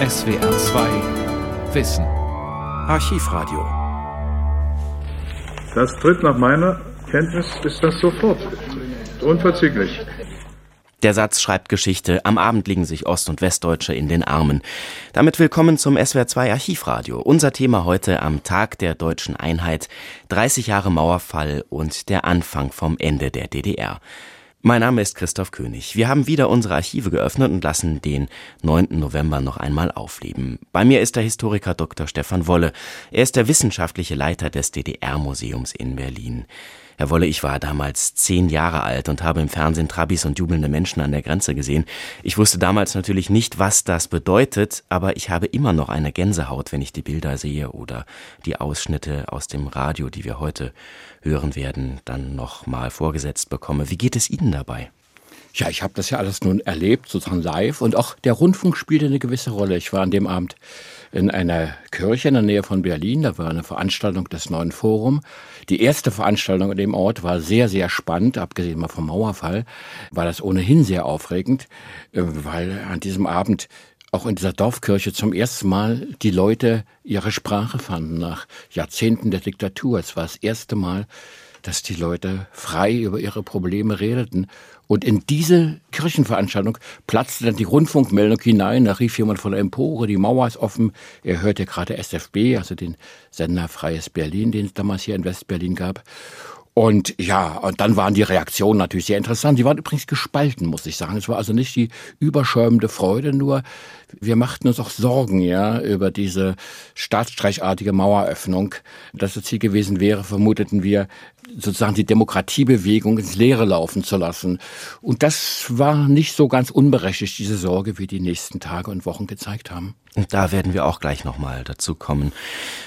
SWR 2 Wissen Archivradio Das tritt nach meiner Kenntnis ist das sofort unverzüglich. Der Satz schreibt Geschichte. Am Abend liegen sich Ost- und Westdeutsche in den Armen. Damit willkommen zum SWR2 Archivradio. Unser Thema heute am Tag der deutschen Einheit. 30 Jahre Mauerfall und der Anfang vom Ende der DDR. Mein Name ist Christoph König. Wir haben wieder unsere Archive geöffnet und lassen den 9. November noch einmal aufleben. Bei mir ist der Historiker Dr. Stefan Wolle. Er ist der wissenschaftliche Leiter des DDR-Museums in Berlin. Herr Wolle, ich war damals zehn Jahre alt und habe im Fernsehen Trabis und jubelnde Menschen an der Grenze gesehen. Ich wusste damals natürlich nicht, was das bedeutet, aber ich habe immer noch eine Gänsehaut, wenn ich die Bilder sehe oder die Ausschnitte aus dem Radio, die wir heute hören werden, dann noch mal vorgesetzt bekomme. Wie geht es Ihnen dabei? Ja, ich habe das ja alles nun erlebt, sozusagen live. Und auch der Rundfunk spielte eine gewisse Rolle. Ich war an dem Abend in einer Kirche in der Nähe von Berlin. Da war eine Veranstaltung des Neuen Forum. Die erste Veranstaltung in dem Ort war sehr, sehr spannend. Abgesehen mal vom Mauerfall war das ohnehin sehr aufregend, äh, weil an diesem Abend auch in dieser Dorfkirche zum ersten Mal die Leute ihre Sprache fanden nach Jahrzehnten der Diktatur. Es war das erste Mal, dass die Leute frei über ihre Probleme redeten. Und in diese Kirchenveranstaltung platzte dann die Rundfunkmeldung hinein. Da rief jemand von der Empore, die Mauer ist offen. Er hörte gerade SFB, also den Sender Freies Berlin, den es damals hier in Westberlin gab. Und ja, und dann waren die Reaktionen natürlich sehr interessant. Die waren übrigens gespalten, muss ich sagen. Es war also nicht die überschäumende Freude, nur wir machten uns auch Sorgen, ja, über diese staatsstreichartige Maueröffnung. Dass das Ziel gewesen wäre, vermuteten wir, sozusagen die Demokratiebewegung ins Leere laufen zu lassen. Und das war nicht so ganz unberechtigt, diese Sorge, wie die nächsten Tage und Wochen gezeigt haben. Und da werden wir auch gleich nochmal dazu kommen.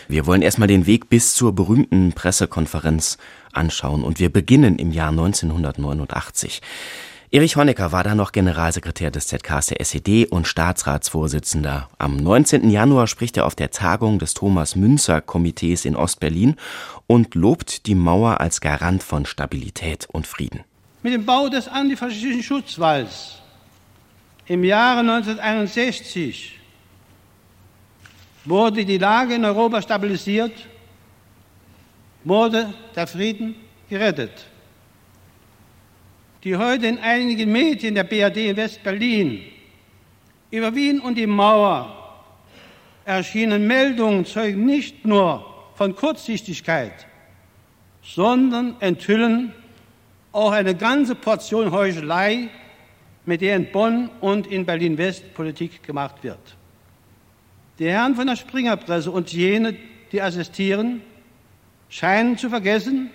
Wir wollen erstmal den Weg bis zur berühmten Pressekonferenz anschauen und wir beginnen im Jahr 1989. Erich Honecker war da noch Generalsekretär des ZKs der SED und Staatsratsvorsitzender. Am 19. Januar spricht er auf der Tagung des Thomas-Münzer-Komitees in Ostberlin und lobt die Mauer als Garant von Stabilität und Frieden. Mit dem Bau des antifaschistischen Schutzwalls im Jahre 1961 wurde die Lage in Europa stabilisiert, wurde der Frieden gerettet die heute in einigen Medien der BRD in West-Berlin über Wien und die Mauer erschienen Meldungen zeugen nicht nur von Kurzsichtigkeit, sondern enthüllen auch eine ganze Portion Heuchelei, mit der in Bonn und in Berlin-West Politik gemacht wird. Die Herren von der Springerpresse und jene, die assistieren, scheinen zu vergessen,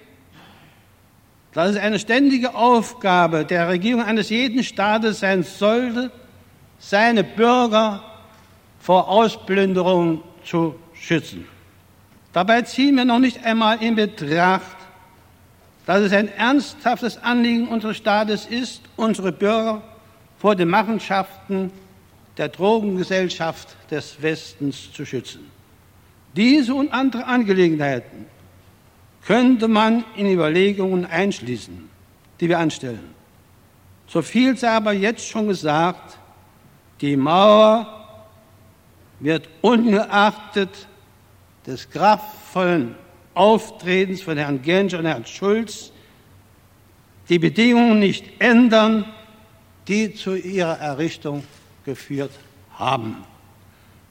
dass es eine ständige Aufgabe der Regierung eines jeden Staates sein sollte, seine Bürger vor Ausplünderung zu schützen. Dabei ziehen wir noch nicht einmal in Betracht, dass es ein ernsthaftes Anliegen unseres Staates ist, unsere Bürger vor den Machenschaften der Drogengesellschaft des Westens zu schützen. Diese und andere Angelegenheiten könnte man in Überlegungen einschließen, die wir anstellen. So viel sei aber jetzt schon gesagt, die Mauer wird ungeachtet des kraftvollen Auftretens von Herrn Genscher und Herrn Schulz die Bedingungen nicht ändern, die zu ihrer Errichtung geführt haben.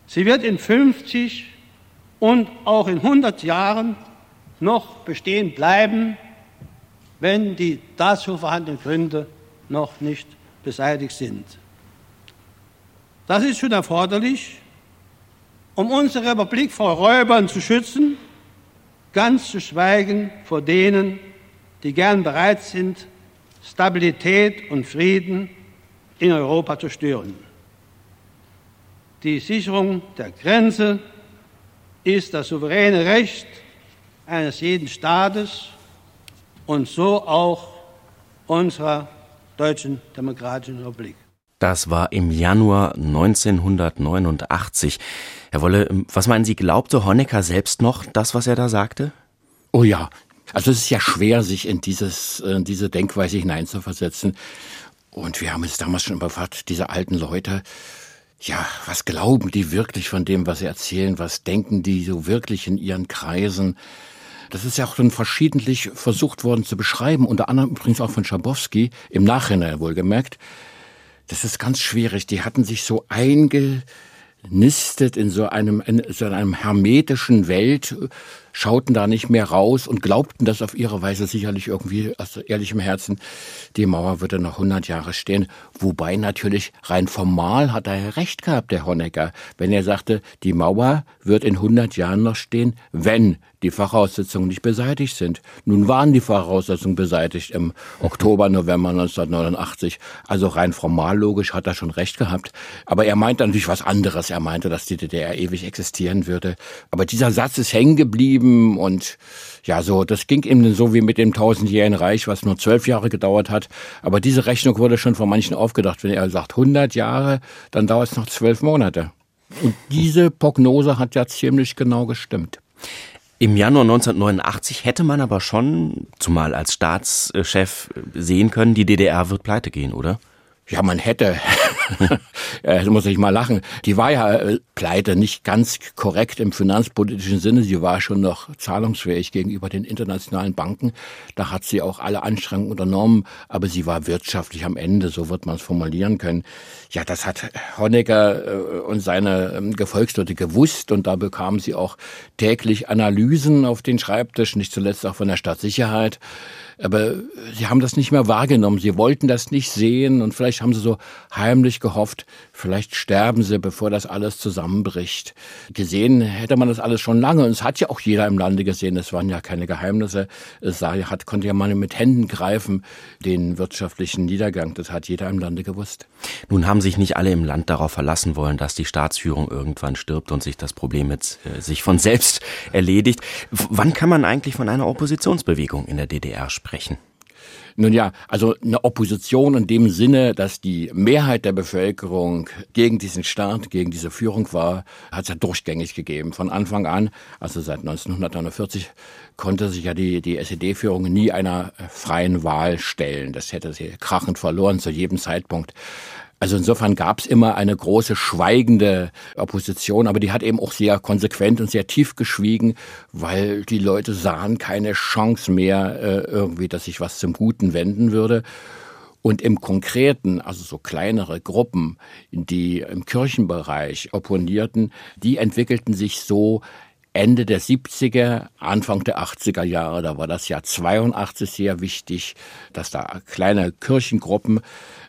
Sie wird in 50 und auch in 100 Jahren noch bestehen bleiben, wenn die dazu vorhandenen Gründe noch nicht beseitigt sind. Das ist schon erforderlich, um unsere Republik vor Räubern zu schützen, ganz zu schweigen vor denen, die gern bereit sind, Stabilität und Frieden in Europa zu stören. Die Sicherung der Grenze ist das souveräne Recht eines jeden Staates und so auch unserer Deutschen Demokratischen Republik. Das war im Januar 1989. Herr Wolle, was meinen Sie, glaubte Honecker selbst noch das, was er da sagte? Oh ja. Also es ist ja schwer, sich in dieses, in diese Denkweise hineinzuversetzen. Und wir haben es damals schon überfasst, diese alten Leute, ja, was glauben die wirklich von dem, was sie erzählen? Was denken die so wirklich in ihren Kreisen? Das ist ja auch schon verschiedentlich versucht worden zu beschreiben, unter anderem übrigens auch von Schabowski, im Nachhinein wohlgemerkt. Das ist ganz schwierig. Die hatten sich so einge nistet in so einem, in so einem hermetischen Welt, schauten da nicht mehr raus und glaubten das auf ihre Weise sicherlich irgendwie aus ehrlichem Herzen, die Mauer würde noch 100 Jahre stehen. Wobei natürlich rein formal hat er recht gehabt, der Honecker, wenn er sagte, die Mauer wird in 100 Jahren noch stehen, wenn die Voraussetzungen nicht beseitigt sind. Nun waren die Voraussetzungen beseitigt im Oktober, November 1989. Also rein formal logisch hat er schon recht gehabt. Aber er meinte natürlich was anderes. Er meinte, dass die DDR ewig existieren würde. Aber dieser Satz ist hängen geblieben und ja, so, das ging ihm so wie mit dem tausendjährigen Reich, was nur zwölf Jahre gedauert hat. Aber diese Rechnung wurde schon von manchen aufgedacht. Wenn er sagt 100 Jahre, dann dauert es noch zwölf Monate. Und diese Prognose hat ja ziemlich genau gestimmt. Im Januar 1989 hätte man aber schon, zumal als Staatschef, sehen können, die DDR wird pleite gehen, oder? Ja, man hätte. äh, muss ich mal lachen. Die war ja äh, pleite, nicht ganz korrekt im finanzpolitischen Sinne. Sie war schon noch zahlungsfähig gegenüber den internationalen Banken. Da hat sie auch alle Anstrengungen unternommen, aber sie war wirtschaftlich am Ende, so wird man es formulieren können. Ja, das hat Honecker äh, und seine ähm, Gefolgsleute gewusst und da bekamen sie auch täglich Analysen auf den Schreibtisch, nicht zuletzt auch von der Stadtsicherheit. Aber sie haben das nicht mehr wahrgenommen. Sie wollten das nicht sehen und vielleicht haben sie so heimlich gehofft, vielleicht sterben sie, bevor das alles zusammenbricht. Gesehen hätte man das alles schon lange und es hat ja auch jeder im Lande gesehen. Es waren ja keine Geheimnisse. Es hat, konnte ja man mit Händen greifen, den wirtschaftlichen Niedergang. Das hat jeder im Lande gewusst. Nun haben sich nicht alle im Land darauf verlassen wollen, dass die Staatsführung irgendwann stirbt und sich das Problem jetzt äh, sich von selbst erledigt. W wann kann man eigentlich von einer Oppositionsbewegung in der DDR sprechen? Nun ja, also eine Opposition in dem Sinne, dass die Mehrheit der Bevölkerung gegen diesen Staat, gegen diese Führung war, hat es ja durchgängig gegeben. Von Anfang an, also seit 1949, konnte sich ja die, die SED-Führung nie einer freien Wahl stellen. Das hätte sie krachend verloren zu jedem Zeitpunkt. Also insofern gab es immer eine große schweigende Opposition, aber die hat eben auch sehr konsequent und sehr tief geschwiegen, weil die Leute sahen keine Chance mehr äh, irgendwie, dass sich was zum Guten wenden würde. Und im Konkreten, also so kleinere Gruppen, die im Kirchenbereich opponierten, die entwickelten sich so Ende der 70er, Anfang der 80er Jahre, da war das Jahr 82 sehr wichtig, dass da kleine Kirchengruppen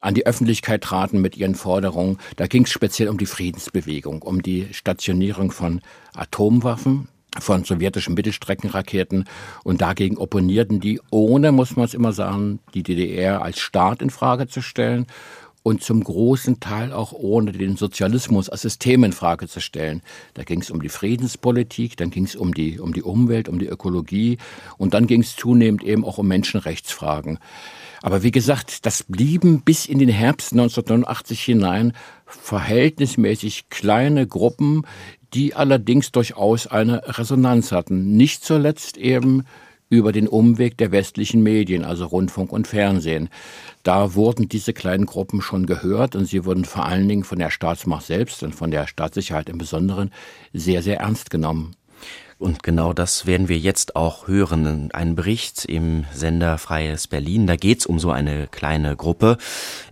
an die Öffentlichkeit traten mit ihren Forderungen. Da ging es speziell um die Friedensbewegung, um die Stationierung von Atomwaffen, von sowjetischen Mittelstreckenraketen und dagegen opponierten die, ohne, muss man es immer sagen, die DDR als Staat in Frage zu stellen und zum großen Teil auch ohne den Sozialismus als System in Frage zu stellen. Da ging es um die Friedenspolitik, dann ging es um die, um die Umwelt, um die Ökologie und dann ging es zunehmend eben auch um Menschenrechtsfragen. Aber wie gesagt, das blieben bis in den Herbst 1989 hinein verhältnismäßig kleine Gruppen, die allerdings durchaus eine Resonanz hatten. Nicht zuletzt eben über den Umweg der westlichen Medien, also Rundfunk und Fernsehen. Da wurden diese kleinen Gruppen schon gehört und sie wurden vor allen Dingen von der Staatsmacht selbst und von der Staatssicherheit im Besonderen sehr, sehr ernst genommen. Und genau das werden wir jetzt auch hören. Ein Bericht im Sender Freies Berlin. Da geht's um so eine kleine Gruppe.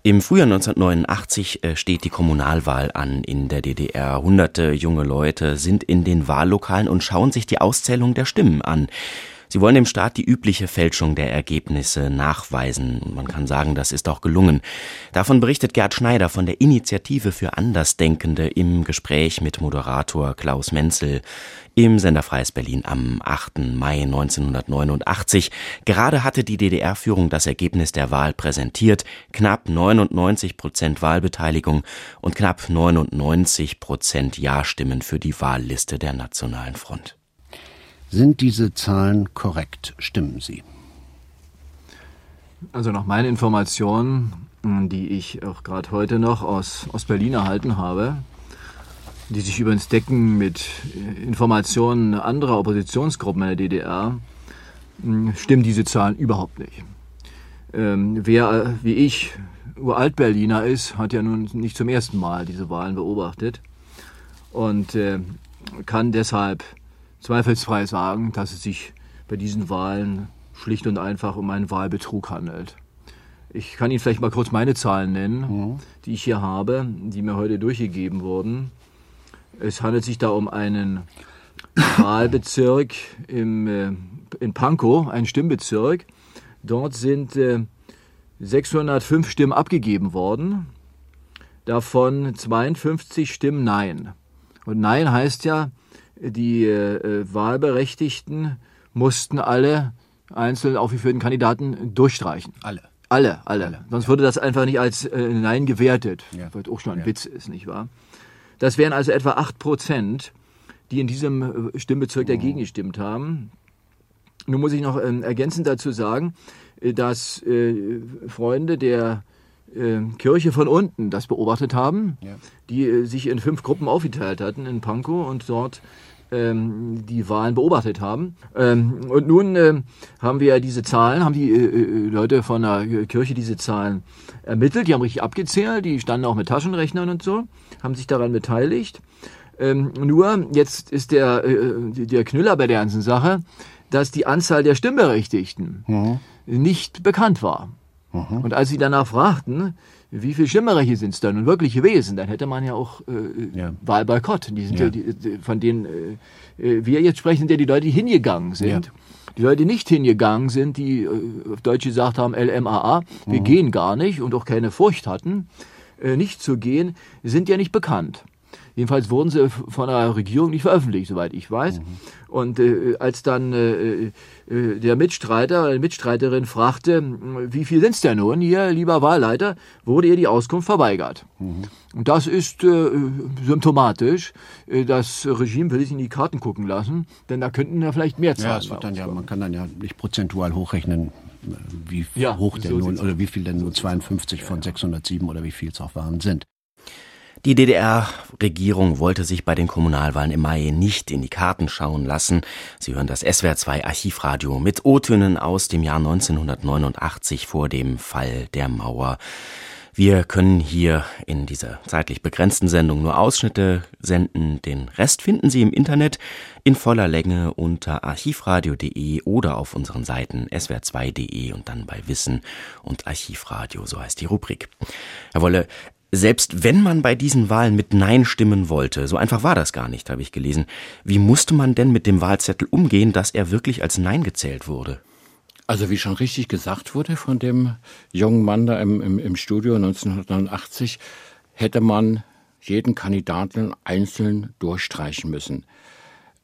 Im Frühjahr 1989 äh, steht die Kommunalwahl an in der DDR. Hunderte junge Leute sind in den Wahllokalen und schauen sich die Auszählung der Stimmen an. Sie wollen dem Staat die übliche Fälschung der Ergebnisse nachweisen. Man kann sagen, das ist auch gelungen. Davon berichtet Gerd Schneider von der Initiative für Andersdenkende im Gespräch mit Moderator Klaus Menzel im Sender Freies Berlin am 8. Mai 1989. Gerade hatte die DDR-Führung das Ergebnis der Wahl präsentiert. Knapp 99 Prozent Wahlbeteiligung und knapp 99 Prozent Ja-Stimmen für die Wahlliste der Nationalen Front. Sind diese Zahlen korrekt? Stimmen sie? Also nach meinen Informationen, die ich auch gerade heute noch aus, aus Berlin erhalten habe, die sich übrigens decken mit Informationen anderer Oppositionsgruppen in der DDR, stimmen diese Zahlen überhaupt nicht. Ähm, wer wie ich Uralt-Berliner ist, hat ja nun nicht zum ersten Mal diese Wahlen beobachtet und äh, kann deshalb zweifelsfrei sagen, dass es sich bei diesen Wahlen schlicht und einfach um einen Wahlbetrug handelt. Ich kann Ihnen vielleicht mal kurz meine Zahlen nennen, mhm. die ich hier habe, die mir heute durchgegeben wurden. Es handelt sich da um einen Wahlbezirk im, äh, in Pankow, ein Stimmbezirk. Dort sind äh, 605 Stimmen abgegeben worden, davon 52 Stimmen Nein. Und Nein heißt ja, die äh, Wahlberechtigten mussten alle einzeln aufgeführten Kandidaten durchstreichen. Alle. Alle, alle. alle. Sonst ja. würde das einfach nicht als äh, Nein gewertet, ja. was auch schon ein ja. Witz ist, nicht wahr? Das wären also etwa 8 Prozent, die in diesem äh, Stimmbezirk oh. dagegen gestimmt haben. Nun muss ich noch äh, ergänzend dazu sagen, äh, dass äh, Freunde der äh, Kirche von unten das beobachtet haben, ja. die äh, sich in fünf Gruppen aufgeteilt hatten in Pankow und dort ähm, die Wahlen beobachtet haben. Ähm, und nun äh, haben wir ja diese Zahlen, haben die äh, äh, Leute von der Kirche diese Zahlen ermittelt, die haben richtig abgezählt, die standen auch mit Taschenrechnern und so, haben sich daran beteiligt. Ähm, nur jetzt ist der, äh, der Knüller bei der ganzen Sache, dass die Anzahl der Stimmberechtigten mhm. nicht bekannt war. Mhm. Und als sie danach fragten, wie viele Stimmrechte sind es da nun wirklich gewesen, dann hätte man ja auch äh, ja. Wahlboykott. Die sind ja. ja die, die, von denen äh, äh, wir jetzt sprechen, sind ja die Leute, die hingegangen sind. Ja. Die Leute, die nicht hingegangen sind, die äh, auf Deutsch gesagt haben, LMAA, wir mhm. gehen gar nicht und auch keine Furcht hatten, äh, nicht zu gehen, sind ja nicht bekannt. Jedenfalls wurden sie von der Regierung nicht veröffentlicht, soweit ich weiß. Mhm. Und äh, als dann äh, äh, der Mitstreiter oder die Mitstreiterin fragte, wie viel sind es denn nun hier, lieber Wahlleiter, wurde ihr die Auskunft verweigert. Mhm. Und das ist äh, symptomatisch. Äh, das Regime will sich in die Karten gucken lassen, denn da könnten ja vielleicht mehr Zahlen ja, dann ja, Man kann dann ja nicht prozentual hochrechnen, wie ja, hoch denn so nun oder wie viel denn nur 52 von 607 oder wie viel es auch waren sind. Die DDR-Regierung wollte sich bei den Kommunalwahlen im Mai nicht in die Karten schauen lassen. Sie hören das SWR2 Archivradio mit O-Tönen aus dem Jahr 1989 vor dem Fall der Mauer. Wir können hier in dieser zeitlich begrenzten Sendung nur Ausschnitte senden. Den Rest finden Sie im Internet in voller Länge unter archivradio.de oder auf unseren Seiten swr2.de und dann bei Wissen und Archivradio, so heißt die Rubrik. Herr Wolle, selbst wenn man bei diesen Wahlen mit Nein stimmen wollte, so einfach war das gar nicht, habe ich gelesen, wie musste man denn mit dem Wahlzettel umgehen, dass er wirklich als Nein gezählt wurde? Also wie schon richtig gesagt wurde von dem jungen Mann da im, im, im Studio 1989, hätte man jeden Kandidaten einzeln durchstreichen müssen.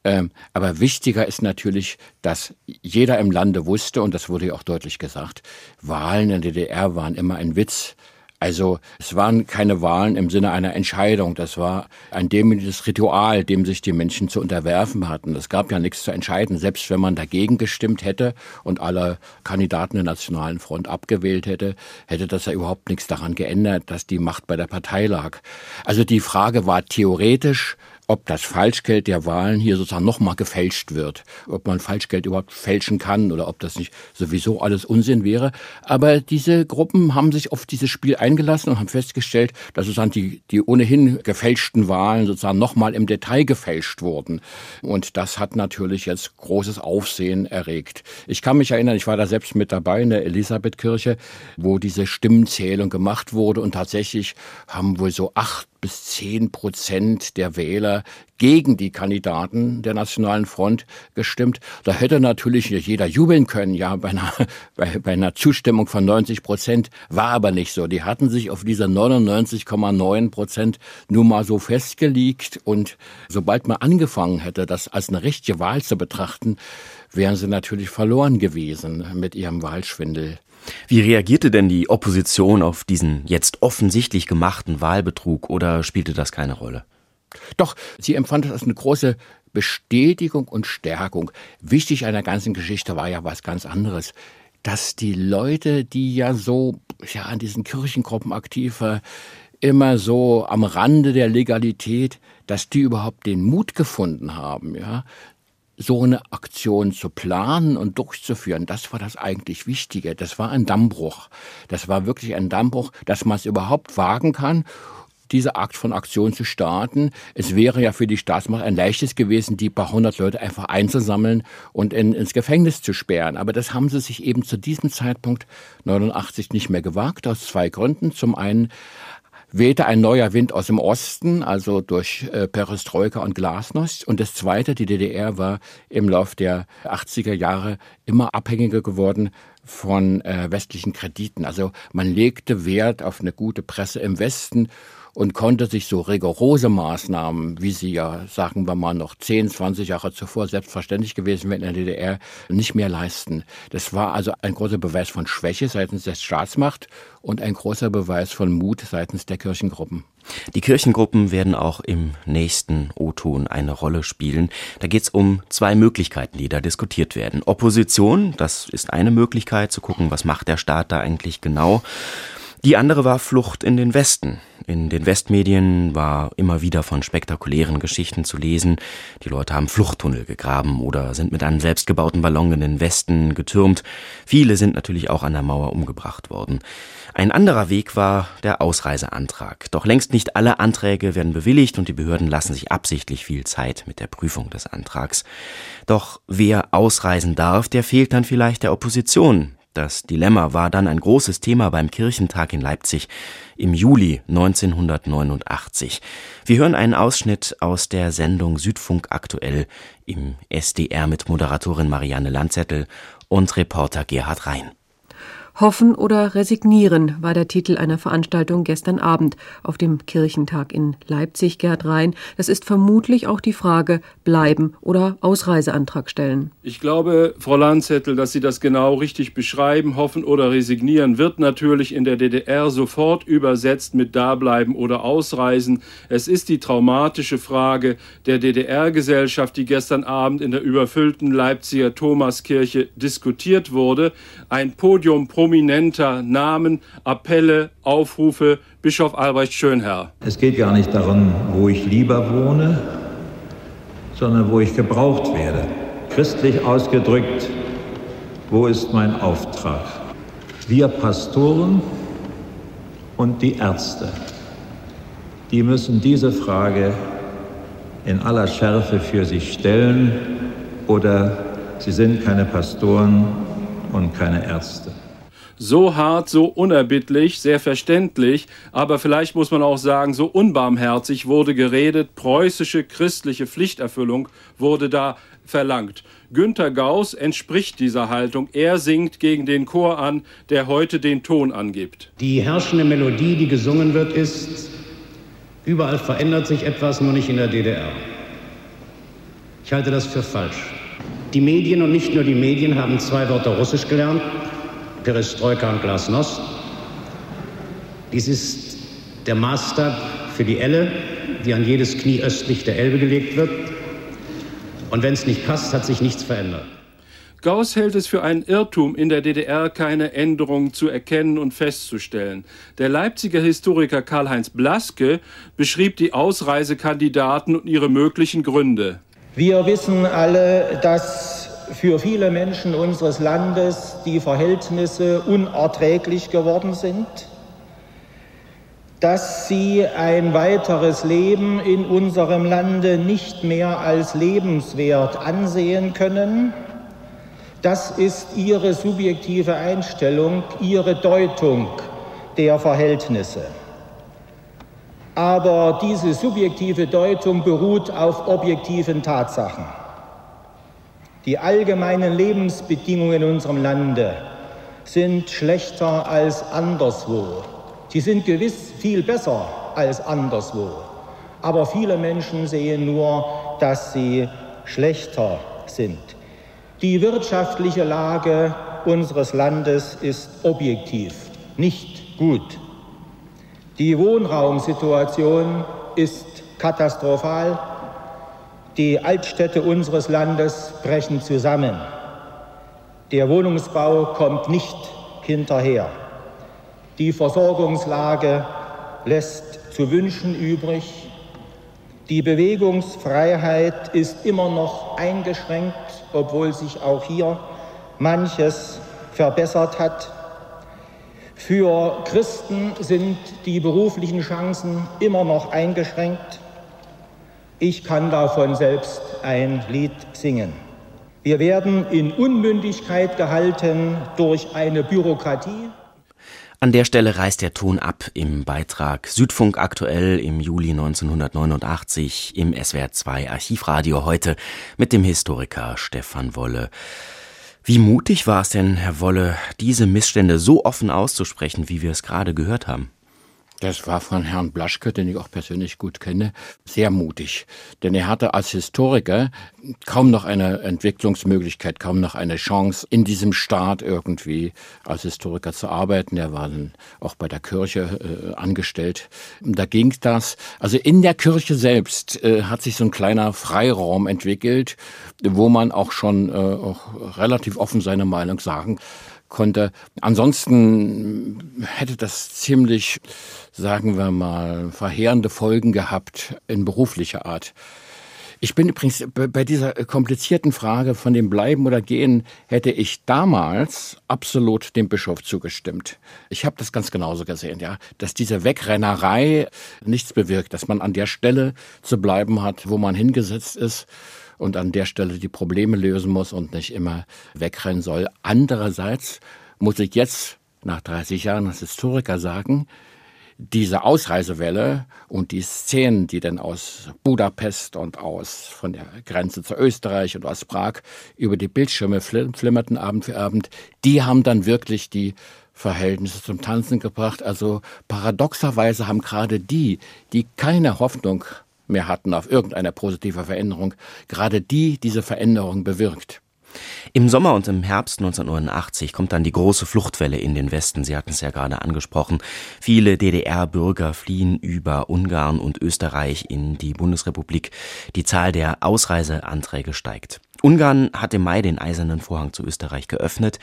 Ähm, aber wichtiger ist natürlich, dass jeder im Lande wusste, und das wurde ja auch deutlich gesagt, Wahlen in der DDR waren immer ein Witz. Also es waren keine Wahlen im Sinne einer Entscheidung. Das war ein demütiges Ritual, dem sich die Menschen zu unterwerfen hatten. Es gab ja nichts zu entscheiden. Selbst wenn man dagegen gestimmt hätte und alle Kandidaten der Nationalen Front abgewählt hätte, hätte das ja überhaupt nichts daran geändert, dass die Macht bei der Partei lag. Also die Frage war theoretisch, ob das Falschgeld der Wahlen hier sozusagen nochmal gefälscht wird, ob man Falschgeld überhaupt fälschen kann oder ob das nicht sowieso alles Unsinn wäre. Aber diese Gruppen haben sich auf dieses Spiel eingelassen und haben festgestellt, dass sozusagen die, die ohnehin gefälschten Wahlen sozusagen nochmal im Detail gefälscht wurden. Und das hat natürlich jetzt großes Aufsehen erregt. Ich kann mich erinnern, ich war da selbst mit dabei in der Elisabethkirche, wo diese Stimmenzählung gemacht wurde und tatsächlich haben wohl so acht bis zehn Prozent der Wähler gegen die Kandidaten der Nationalen Front gestimmt. Da hätte natürlich jeder jubeln können, ja, bei einer, bei, bei einer Zustimmung von 90 Prozent, war aber nicht so. Die hatten sich auf diese 99,9 Prozent nur mal so festgelegt und sobald man angefangen hätte, das als eine richtige Wahl zu betrachten, wären sie natürlich verloren gewesen mit ihrem Wahlschwindel. Wie reagierte denn die Opposition auf diesen jetzt offensichtlich gemachten Wahlbetrug oder spielte das keine Rolle? Doch, sie empfand das als eine große Bestätigung und Stärkung. Wichtig an der ganzen Geschichte war ja was ganz anderes. Dass die Leute, die ja so ja, an diesen Kirchengruppen aktiv waren, immer so am Rande der Legalität, dass die überhaupt den Mut gefunden haben, ja, so eine Aktion zu planen und durchzuführen, das war das eigentlich Wichtige. Das war ein Dammbruch. Das war wirklich ein Dammbruch, dass man es überhaupt wagen kann diese Art von Aktion zu starten. Es wäre ja für die Staatsmacht ein leichtes gewesen, die paar hundert Leute einfach einzusammeln und in, ins Gefängnis zu sperren. Aber das haben sie sich eben zu diesem Zeitpunkt 89 nicht mehr gewagt, aus zwei Gründen. Zum einen wehte ein neuer Wind aus dem Osten, also durch äh, Perestroika und Glasnost. Und das Zweite, die DDR war im Lauf der 80er Jahre immer abhängiger geworden von äh, westlichen Krediten. Also man legte Wert auf eine gute Presse im Westen und konnte sich so rigorose Maßnahmen, wie sie ja, sagen wir mal, noch 10, 20 Jahre zuvor selbstverständlich gewesen wären in der DDR, nicht mehr leisten. Das war also ein großer Beweis von Schwäche seitens der Staatsmacht und ein großer Beweis von Mut seitens der Kirchengruppen. Die Kirchengruppen werden auch im nächsten O-Ton eine Rolle spielen. Da geht es um zwei Möglichkeiten, die da diskutiert werden. Opposition, das ist eine Möglichkeit, zu gucken, was macht der Staat da eigentlich genau. Die andere war Flucht in den Westen. In den Westmedien war immer wieder von spektakulären Geschichten zu lesen. Die Leute haben Fluchttunnel gegraben oder sind mit einem selbstgebauten Ballon in den Westen getürmt. Viele sind natürlich auch an der Mauer umgebracht worden. Ein anderer Weg war der Ausreiseantrag. Doch längst nicht alle Anträge werden bewilligt und die Behörden lassen sich absichtlich viel Zeit mit der Prüfung des Antrags. Doch wer ausreisen darf, der fehlt dann vielleicht der Opposition. Das Dilemma war dann ein großes Thema beim Kirchentag in Leipzig im Juli 1989. Wir hören einen Ausschnitt aus der Sendung Südfunk aktuell im SDR mit Moderatorin Marianne Landzettel und Reporter Gerhard Rhein. Hoffen oder resignieren war der Titel einer Veranstaltung gestern Abend auf dem Kirchentag in Leipzig, Gerd Rhein. Das ist vermutlich auch die Frage, bleiben oder Ausreiseantrag stellen. Ich glaube, Frau Landzettel, dass Sie das genau richtig beschreiben. Hoffen oder resignieren wird natürlich in der DDR sofort übersetzt mit dableiben oder ausreisen. Es ist die traumatische Frage der DDR-Gesellschaft, die gestern Abend in der überfüllten Leipziger Thomaskirche diskutiert wurde. Ein Podium pro prominenter Namen, Appelle, Aufrufe, Bischof Albrecht Schönherr. Es geht gar nicht darum, wo ich lieber wohne, sondern wo ich gebraucht werde. Christlich ausgedrückt, wo ist mein Auftrag? Wir Pastoren und die Ärzte, die müssen diese Frage in aller Schärfe für sich stellen oder sie sind keine Pastoren und keine Ärzte so hart, so unerbittlich, sehr verständlich, aber vielleicht muss man auch sagen, so unbarmherzig wurde geredet, preußische christliche Pflichterfüllung wurde da verlangt. Günter Gauss entspricht dieser Haltung. Er singt gegen den Chor an, der heute den Ton angibt. Die herrschende Melodie, die gesungen wird, ist, überall verändert sich etwas, nur nicht in der DDR. Ich halte das für falsch. Die Medien und nicht nur die Medien haben zwei Wörter Russisch gelernt. Perestroika und Glasnost. Dies ist der Maßstab für die Elle, die an jedes Knie östlich der Elbe gelegt wird. Und wenn es nicht passt, hat sich nichts verändert. Gauss hält es für einen Irrtum, in der DDR keine Änderungen zu erkennen und festzustellen. Der Leipziger Historiker Karl-Heinz Blaske beschrieb die Ausreisekandidaten und ihre möglichen Gründe. Wir wissen alle, dass für viele Menschen unseres Landes die Verhältnisse unerträglich geworden sind, dass sie ein weiteres Leben in unserem Lande nicht mehr als lebenswert ansehen können. Das ist ihre subjektive Einstellung, ihre Deutung der Verhältnisse. Aber diese subjektive Deutung beruht auf objektiven Tatsachen. Die allgemeinen Lebensbedingungen in unserem Lande sind schlechter als anderswo. Sie sind gewiss viel besser als anderswo. Aber viele Menschen sehen nur, dass sie schlechter sind. Die wirtschaftliche Lage unseres Landes ist objektiv nicht gut. Die Wohnraumsituation ist katastrophal. Die Altstädte unseres Landes brechen zusammen. Der Wohnungsbau kommt nicht hinterher. Die Versorgungslage lässt zu wünschen übrig. Die Bewegungsfreiheit ist immer noch eingeschränkt, obwohl sich auch hier manches verbessert hat. Für Christen sind die beruflichen Chancen immer noch eingeschränkt. Ich kann davon selbst ein Lied singen. Wir werden in Unmündigkeit gehalten durch eine Bürokratie. An der Stelle reißt der Ton ab im Beitrag Südfunk aktuell im Juli 1989 im SWR 2 Archivradio heute mit dem Historiker Stefan Wolle. Wie mutig war es denn, Herr Wolle, diese Missstände so offen auszusprechen, wie wir es gerade gehört haben? Das war von Herrn Blaschke, den ich auch persönlich gut kenne, sehr mutig. Denn er hatte als Historiker kaum noch eine Entwicklungsmöglichkeit, kaum noch eine Chance, in diesem Staat irgendwie als Historiker zu arbeiten. Er war dann auch bei der Kirche äh, angestellt. Da ging das. Also in der Kirche selbst äh, hat sich so ein kleiner Freiraum entwickelt, wo man auch schon äh, auch relativ offen seine Meinung sagen konnte. Ansonsten hätte das ziemlich, sagen wir mal, verheerende Folgen gehabt in beruflicher Art. Ich bin übrigens bei dieser komplizierten Frage von dem Bleiben oder Gehen hätte ich damals absolut dem Bischof zugestimmt. Ich habe das ganz genauso gesehen, ja, dass diese Wegrennerei nichts bewirkt, dass man an der Stelle zu bleiben hat, wo man hingesetzt ist und an der Stelle die Probleme lösen muss und nicht immer wegrennen soll. Andererseits muss ich jetzt nach 30 Jahren als Historiker sagen, diese Ausreisewelle und die Szenen, die dann aus Budapest und aus von der Grenze zu Österreich und aus Prag über die Bildschirme flimmerten Abend für Abend, die haben dann wirklich die Verhältnisse zum Tanzen gebracht. Also paradoxerweise haben gerade die, die keine Hoffnung mehr hatten auf irgendeine positive Veränderung, gerade die diese Veränderung bewirkt. Im Sommer und im Herbst 1989 kommt dann die große Fluchtwelle in den Westen. Sie hatten es ja gerade angesprochen. Viele DDR-Bürger fliehen über Ungarn und Österreich in die Bundesrepublik. Die Zahl der Ausreiseanträge steigt. Ungarn hat im Mai den Eisernen Vorhang zu Österreich geöffnet.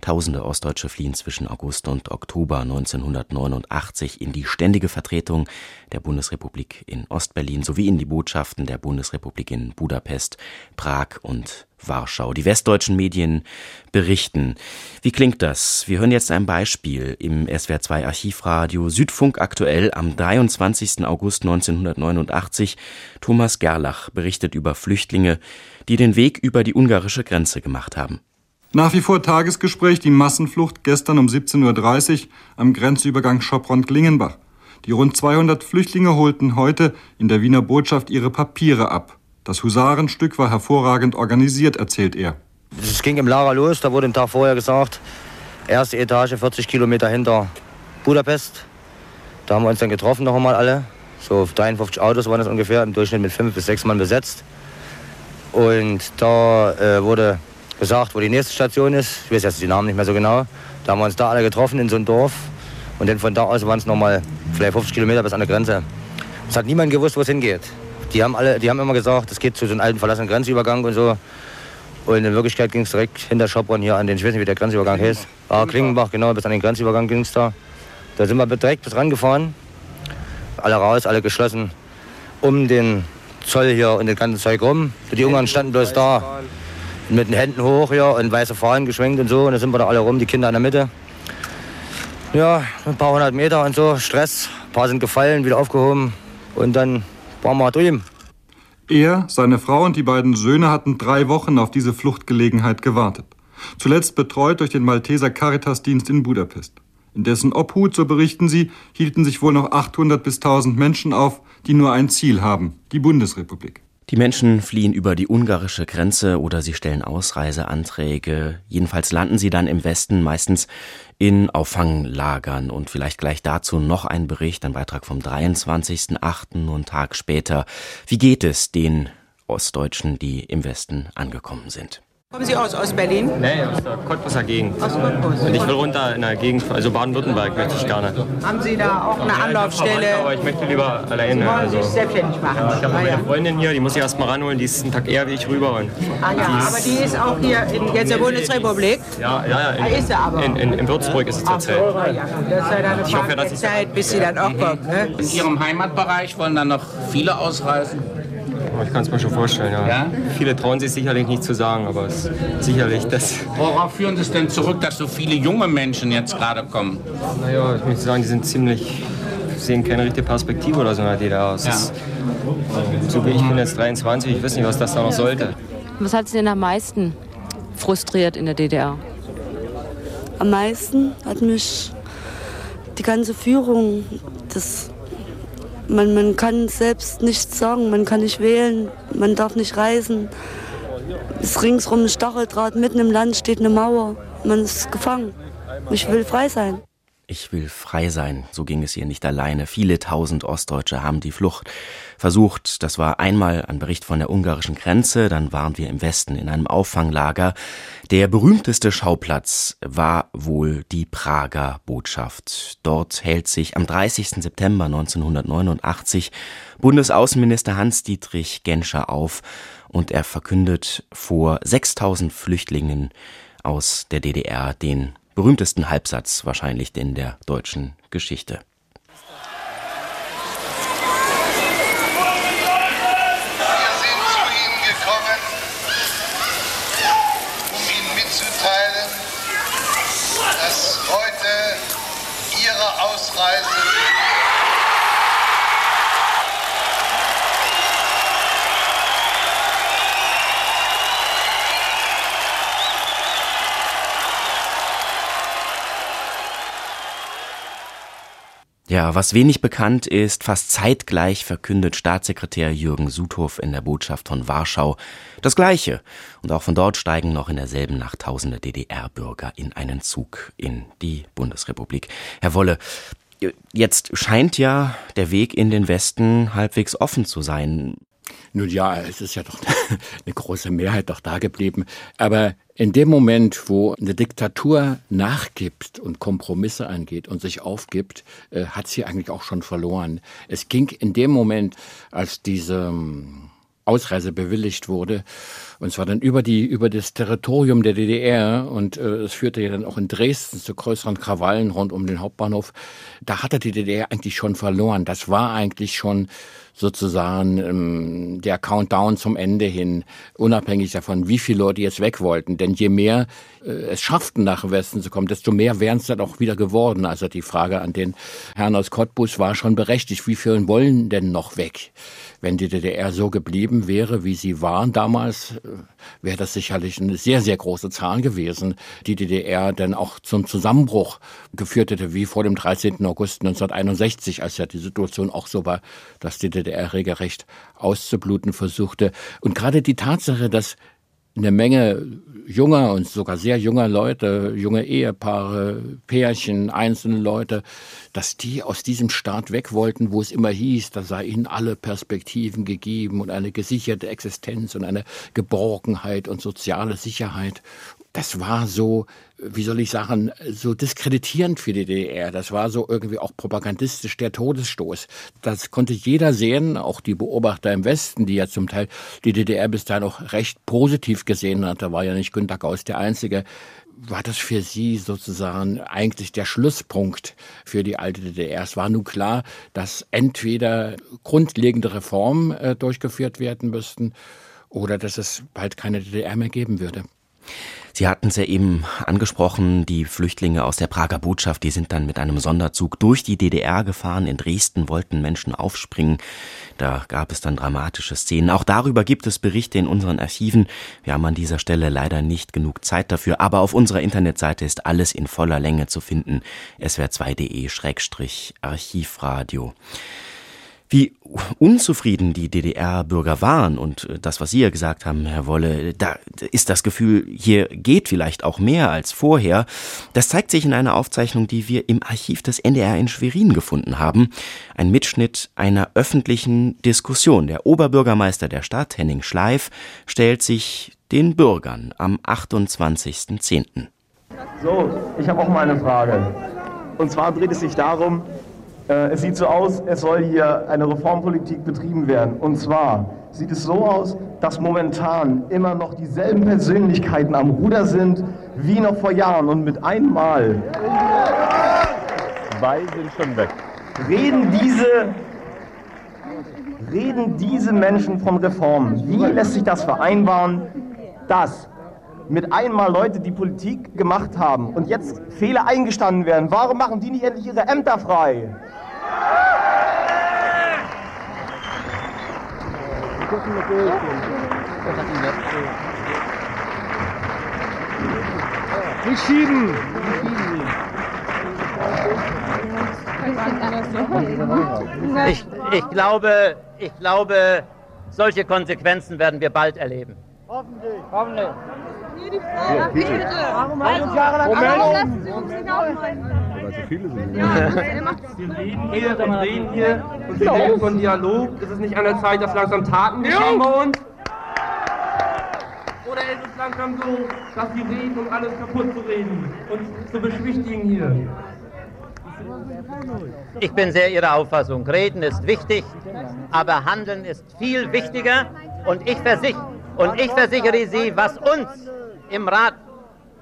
Tausende Ostdeutsche fliehen zwischen August und Oktober 1989 in die ständige Vertretung der Bundesrepublik in Ostberlin sowie in die Botschaften der Bundesrepublik in Budapest, Prag und Warschau. Die westdeutschen Medien berichten. Wie klingt das? Wir hören jetzt ein Beispiel im SWR2 Archivradio Südfunk aktuell am 23. August 1989. Thomas Gerlach berichtet über Flüchtlinge, die den Weg über die ungarische Grenze gemacht haben. Nach wie vor Tagesgespräch die Massenflucht gestern um 17.30 Uhr am Grenzübergang Schopron-Klingenbach. Die rund 200 Flüchtlinge holten heute in der Wiener Botschaft ihre Papiere ab. Das Husarenstück war hervorragend organisiert, erzählt er. Es ging im Lager los, da wurde ein Tag vorher gesagt, erste Etage 40 Kilometer hinter Budapest. Da haben wir uns dann getroffen noch einmal alle. So 53 Autos waren das ungefähr, im Durchschnitt mit fünf bis sechs Mann besetzt. Und da äh, wurde gesagt, wo die nächste Station ist. Ich weiß jetzt die Namen nicht mehr so genau. Da haben wir uns da alle getroffen in so einem Dorf. Und dann von da aus waren es nochmal vielleicht 50 Kilometer bis an der Grenze. Es hat niemand gewusst, wo es hingeht. Die haben, alle, die haben immer gesagt, es geht zu so einem alten verlassenen Grenzübergang und so. Und in Wirklichkeit ging es direkt hinter Schopron hier an den, ich weiß nicht, wie der Grenzübergang heißt. Ah, Klingenbach, genau, bis an den Grenzübergang ging es da. Da sind wir direkt bis rangefahren. Alle raus, alle geschlossen. Um den Zoll hier und das ganze Zeug rum. Die Ungarn standen bloß da mit den Händen hoch hier und weiße Fahnen geschwenkt und so. Und da sind wir da alle rum, die Kinder in der Mitte. Ja, ein paar hundert Meter und so, Stress. Ein paar sind gefallen, wieder aufgehoben. Und dann waren wir drüben. Er, seine Frau und die beiden Söhne hatten drei Wochen auf diese Fluchtgelegenheit gewartet. Zuletzt betreut durch den Malteser Caritasdienst in Budapest. In dessen Obhut, so berichten sie, hielten sich wohl noch 800 bis 1000 Menschen auf, die nur ein Ziel haben, die Bundesrepublik. Die Menschen fliehen über die ungarische Grenze oder sie stellen Ausreiseanträge. Jedenfalls landen sie dann im Westen meistens in Auffanglagern. Und vielleicht gleich dazu noch ein Bericht, ein Beitrag vom 23.08., nur Tag später. Wie geht es den Ostdeutschen, die im Westen angekommen sind? Kommen Sie aus Ostberlin? Nee, aus der Cottbuser Gegend. Aus Cottbus. Und ich will runter in der Gegend, also Baden-Württemberg möchte ich gerne. Haben Sie da auch eine Anlaufstelle? aber ich möchte lieber alleine. Sie wollen also. sich selbstständig machen? Ja, ich habe Ah, meine ja. Freundin hier, die muss ich erst mal ranholen, die ist einen Tag eher wie ich rüber. Und Ah ja, die ist, aber die ist auch hier in jetzt der Bundesrepublik. Ja, ja, ja. In, Ah, ist sie aber. In, in, in Würzburg ist es zurzeit. so, ah, ja, das ist ja dann eine Ich hoffe, dass Zeit, bis sie dann auch kommt. Ne? In Ihrem Heimatbereich wollen dann noch viele ausreisen? Ich kann es mir schon vorstellen, ja. Ja? Viele trauen sich sicherlich nicht zu sagen, aber es ist sicherlich das. Worauf führen Sie es denn zurück, dass so viele junge Menschen jetzt gerade kommen? Naja, ich muss sagen, die sind ziemlich. sehen keine richtige Perspektive oder so in der DDR. Es Ja. ist, so wie ich bin jetzt 23, ich weiß nicht, was das da noch sollte. Was hat Sie denn am meisten frustriert in der DDR? Am meisten hat mich die ganze Führung, das, man, man kann selbst nichts sagen, man kann nicht wählen, man darf nicht reisen. Es ist ringsrum ein Stacheldraht, mitten im Land steht eine Mauer, man ist gefangen. Ich will frei sein. Ich will frei sein, so ging es ihr nicht alleine. Viele tausend Ostdeutsche haben die Flucht versucht. Das war einmal ein Bericht von der ungarischen Grenze, dann waren wir im Westen in einem Auffanglager. Der berühmteste Schauplatz war wohl die Prager Botschaft. Dort hält sich am 30. September 1989 Bundesaußenminister Hans-Dietrich Genscher auf und er verkündet vor 6000 Flüchtlingen aus der DDR den berühmtesten Halbsatz wahrscheinlich in der deutschen Geschichte. Ja, was wenig bekannt ist, fast zeitgleich verkündet Staatssekretär Jürgen Suthoff in der Botschaft von Warschau das Gleiche. Und auch von dort steigen noch in derselben Nacht tausende DDR-Bürger in einen Zug in die Bundesrepublik. Herr Wolle, jetzt scheint ja der Weg in den Westen halbwegs offen zu sein. Nun ja, es ist ja doch eine große Mehrheit doch da geblieben. Aber in dem Moment, wo eine Diktatur nachgibt und Kompromisse angeht und sich aufgibt, äh, hat sie eigentlich auch schon verloren. Es ging in dem Moment, als diese ähm, Ausreise bewilligt wurde, und zwar dann über die über das Territorium der DDR und äh, es führte ja dann auch in Dresden zu größeren Krawallen rund um den Hauptbahnhof. Da hatte die DDR eigentlich schon verloren. Das war eigentlich schon sozusagen ähm, der Countdown zum Ende hin, unabhängig davon, wie viele Leute jetzt weg wollten. Denn je mehr es schafften, nach Westen zu kommen, desto mehr wären es dann auch wieder geworden. Also die Frage an den Herrn aus Cottbus war schon berechtigt. Wie viele wollen denn noch weg? Wenn die DDR so geblieben wäre, wie sie waren damals, äh, wäre das sicherlich eine sehr, sehr große Zahl gewesen, die DDR dann auch zum Zusammenbruch geführt hätte, wie vor dem 13. August 1961, als ja die Situation auch so war, dass die DDR regelrecht auszubluten versuchte. Und gerade die Tatsache, dass eine Menge junger und sogar sehr junger Leute, junge Ehepaare, Pärchen, einzelne Leute, dass die aus diesem Staat weg wollten, wo es immer hieß, da sei ihnen alle Perspektiven gegeben und eine gesicherte Existenz und eine Geborgenheit und soziale Sicherheit. Das war so, wie soll ich sagen, so diskreditierend für die DDR. Das war so irgendwie auch propagandistisch der Todesstoß. Das konnte jeder sehen, auch die Beobachter im Westen, die ja zum Teil die DDR bis dahin auch recht positiv gesehen hat. Da war ja nicht Günter Gauss der Einzige war das für Sie sozusagen eigentlich der Schlusspunkt für die alte DDR? Es war nun klar, dass entweder grundlegende Reformen äh, durchgeführt werden müssten oder dass es bald keine DDR mehr geben würde. Sie hatten es ja eben angesprochen, die Flüchtlinge aus der Prager Botschaft, die sind dann mit einem Sonderzug durch die DDR gefahren. In Dresden wollten Menschen aufspringen. Da gab es dann dramatische Szenen. Auch darüber gibt es Berichte in unseren Archiven. Wir haben an dieser Stelle leider nicht genug Zeit dafür, aber auf unserer Internetseite ist alles in voller Länge zu finden. swr2.de-archivradio. Wie unzufrieden die DDR-Bürger waren und äh, das, was Sie ja gesagt haben, Herr Wolle, da ist das Gefühl, hier geht vielleicht auch mehr als vorher. Das zeigt sich in einer Aufzeichnung, die wir im Archiv des NDR in Schwerin gefunden haben. Ein Mitschnitt einer öffentlichen Diskussion. Der Oberbürgermeister der Stadt, Henning Schleif, stellt sich den Bürgern am 28.10. So, ich habe auch mal eine Frage. Und zwar dreht es sich darum, es sieht so aus, es soll hier eine Reformpolitik betrieben werden. Und zwar sieht es so aus, dass momentan immer noch dieselben Persönlichkeiten am Ruder sind wie noch vor Jahren. Und mit einmal. Zwei sind schon weg. Reden diese, reden diese Menschen von Reformen? Wie lässt sich das vereinbaren, dass mit einmal Leute die Politik gemacht haben und jetzt Fehler eingestanden werden? Warum machen die nicht endlich ihre Ämter frei? Nicht schieben! Ich, ich, glaube, ich glaube, solche Konsequenzen werden wir bald erleben. Hoffentlich. Hoffentlich. Ja, bitte. Warum halten Sie jahrelang Weil so viele sind. Wir reden hier und reden hier und wir reden von Dialog. Ist es nicht an der Zeit, dass langsam Taten geschehen bei uns? Oder ist es langsam so, dass sie reden, um alles kaputt zu reden und zu beschwichtigen hier? Ich bin sehr Ihrer Auffassung. Reden ist wichtig, aber Handeln ist viel wichtiger. Und ich, versich und ich versichere Sie, was uns im Rat,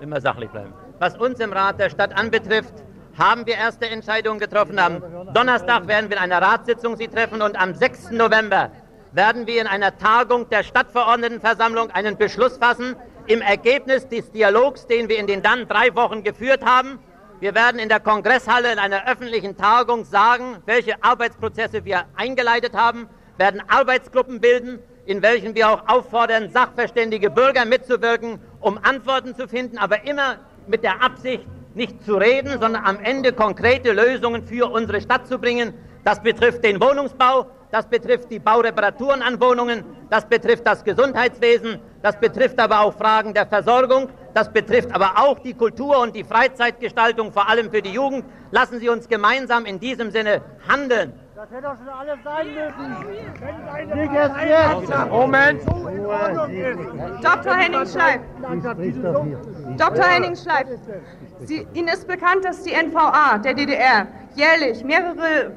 immer sachlich bleiben, was uns im Rat der Stadt anbetrifft, haben wir erste Entscheidungen getroffen. Am Donnerstag werden wir in einer Ratssitzung Sie treffen und am 6. November werden wir in einer Tagung der Stadtverordnetenversammlung einen Beschluss fassen im Ergebnis des Dialogs, den wir in den dann drei Wochen geführt haben. Wir werden in der Kongresshalle in einer öffentlichen Tagung sagen, welche Arbeitsprozesse wir eingeleitet haben, werden Arbeitsgruppen bilden, in welchen wir auch auffordern, sachverständige Bürger mitzuwirken, um Antworten zu finden, aber immer mit der Absicht, nicht zu reden, sondern am Ende konkrete Lösungen für unsere Stadt zu bringen. Das betrifft den Wohnungsbau, das betrifft die Baureparaturen an Wohnungen, das betrifft das Gesundheitswesen, das betrifft aber auch Fragen der Versorgung, das betrifft aber auch die Kultur und die Freizeitgestaltung, vor allem für die Jugend. Lassen Sie uns gemeinsam in diesem Sinne handeln. Das hätte doch schon alles sein müssen. Nicht erst jetzt. Moment. Dr. Henning Schleif. Dr. Henning Schleif. Sie, Ihnen ist bekannt, dass die NVA der DDR jährlich mehrere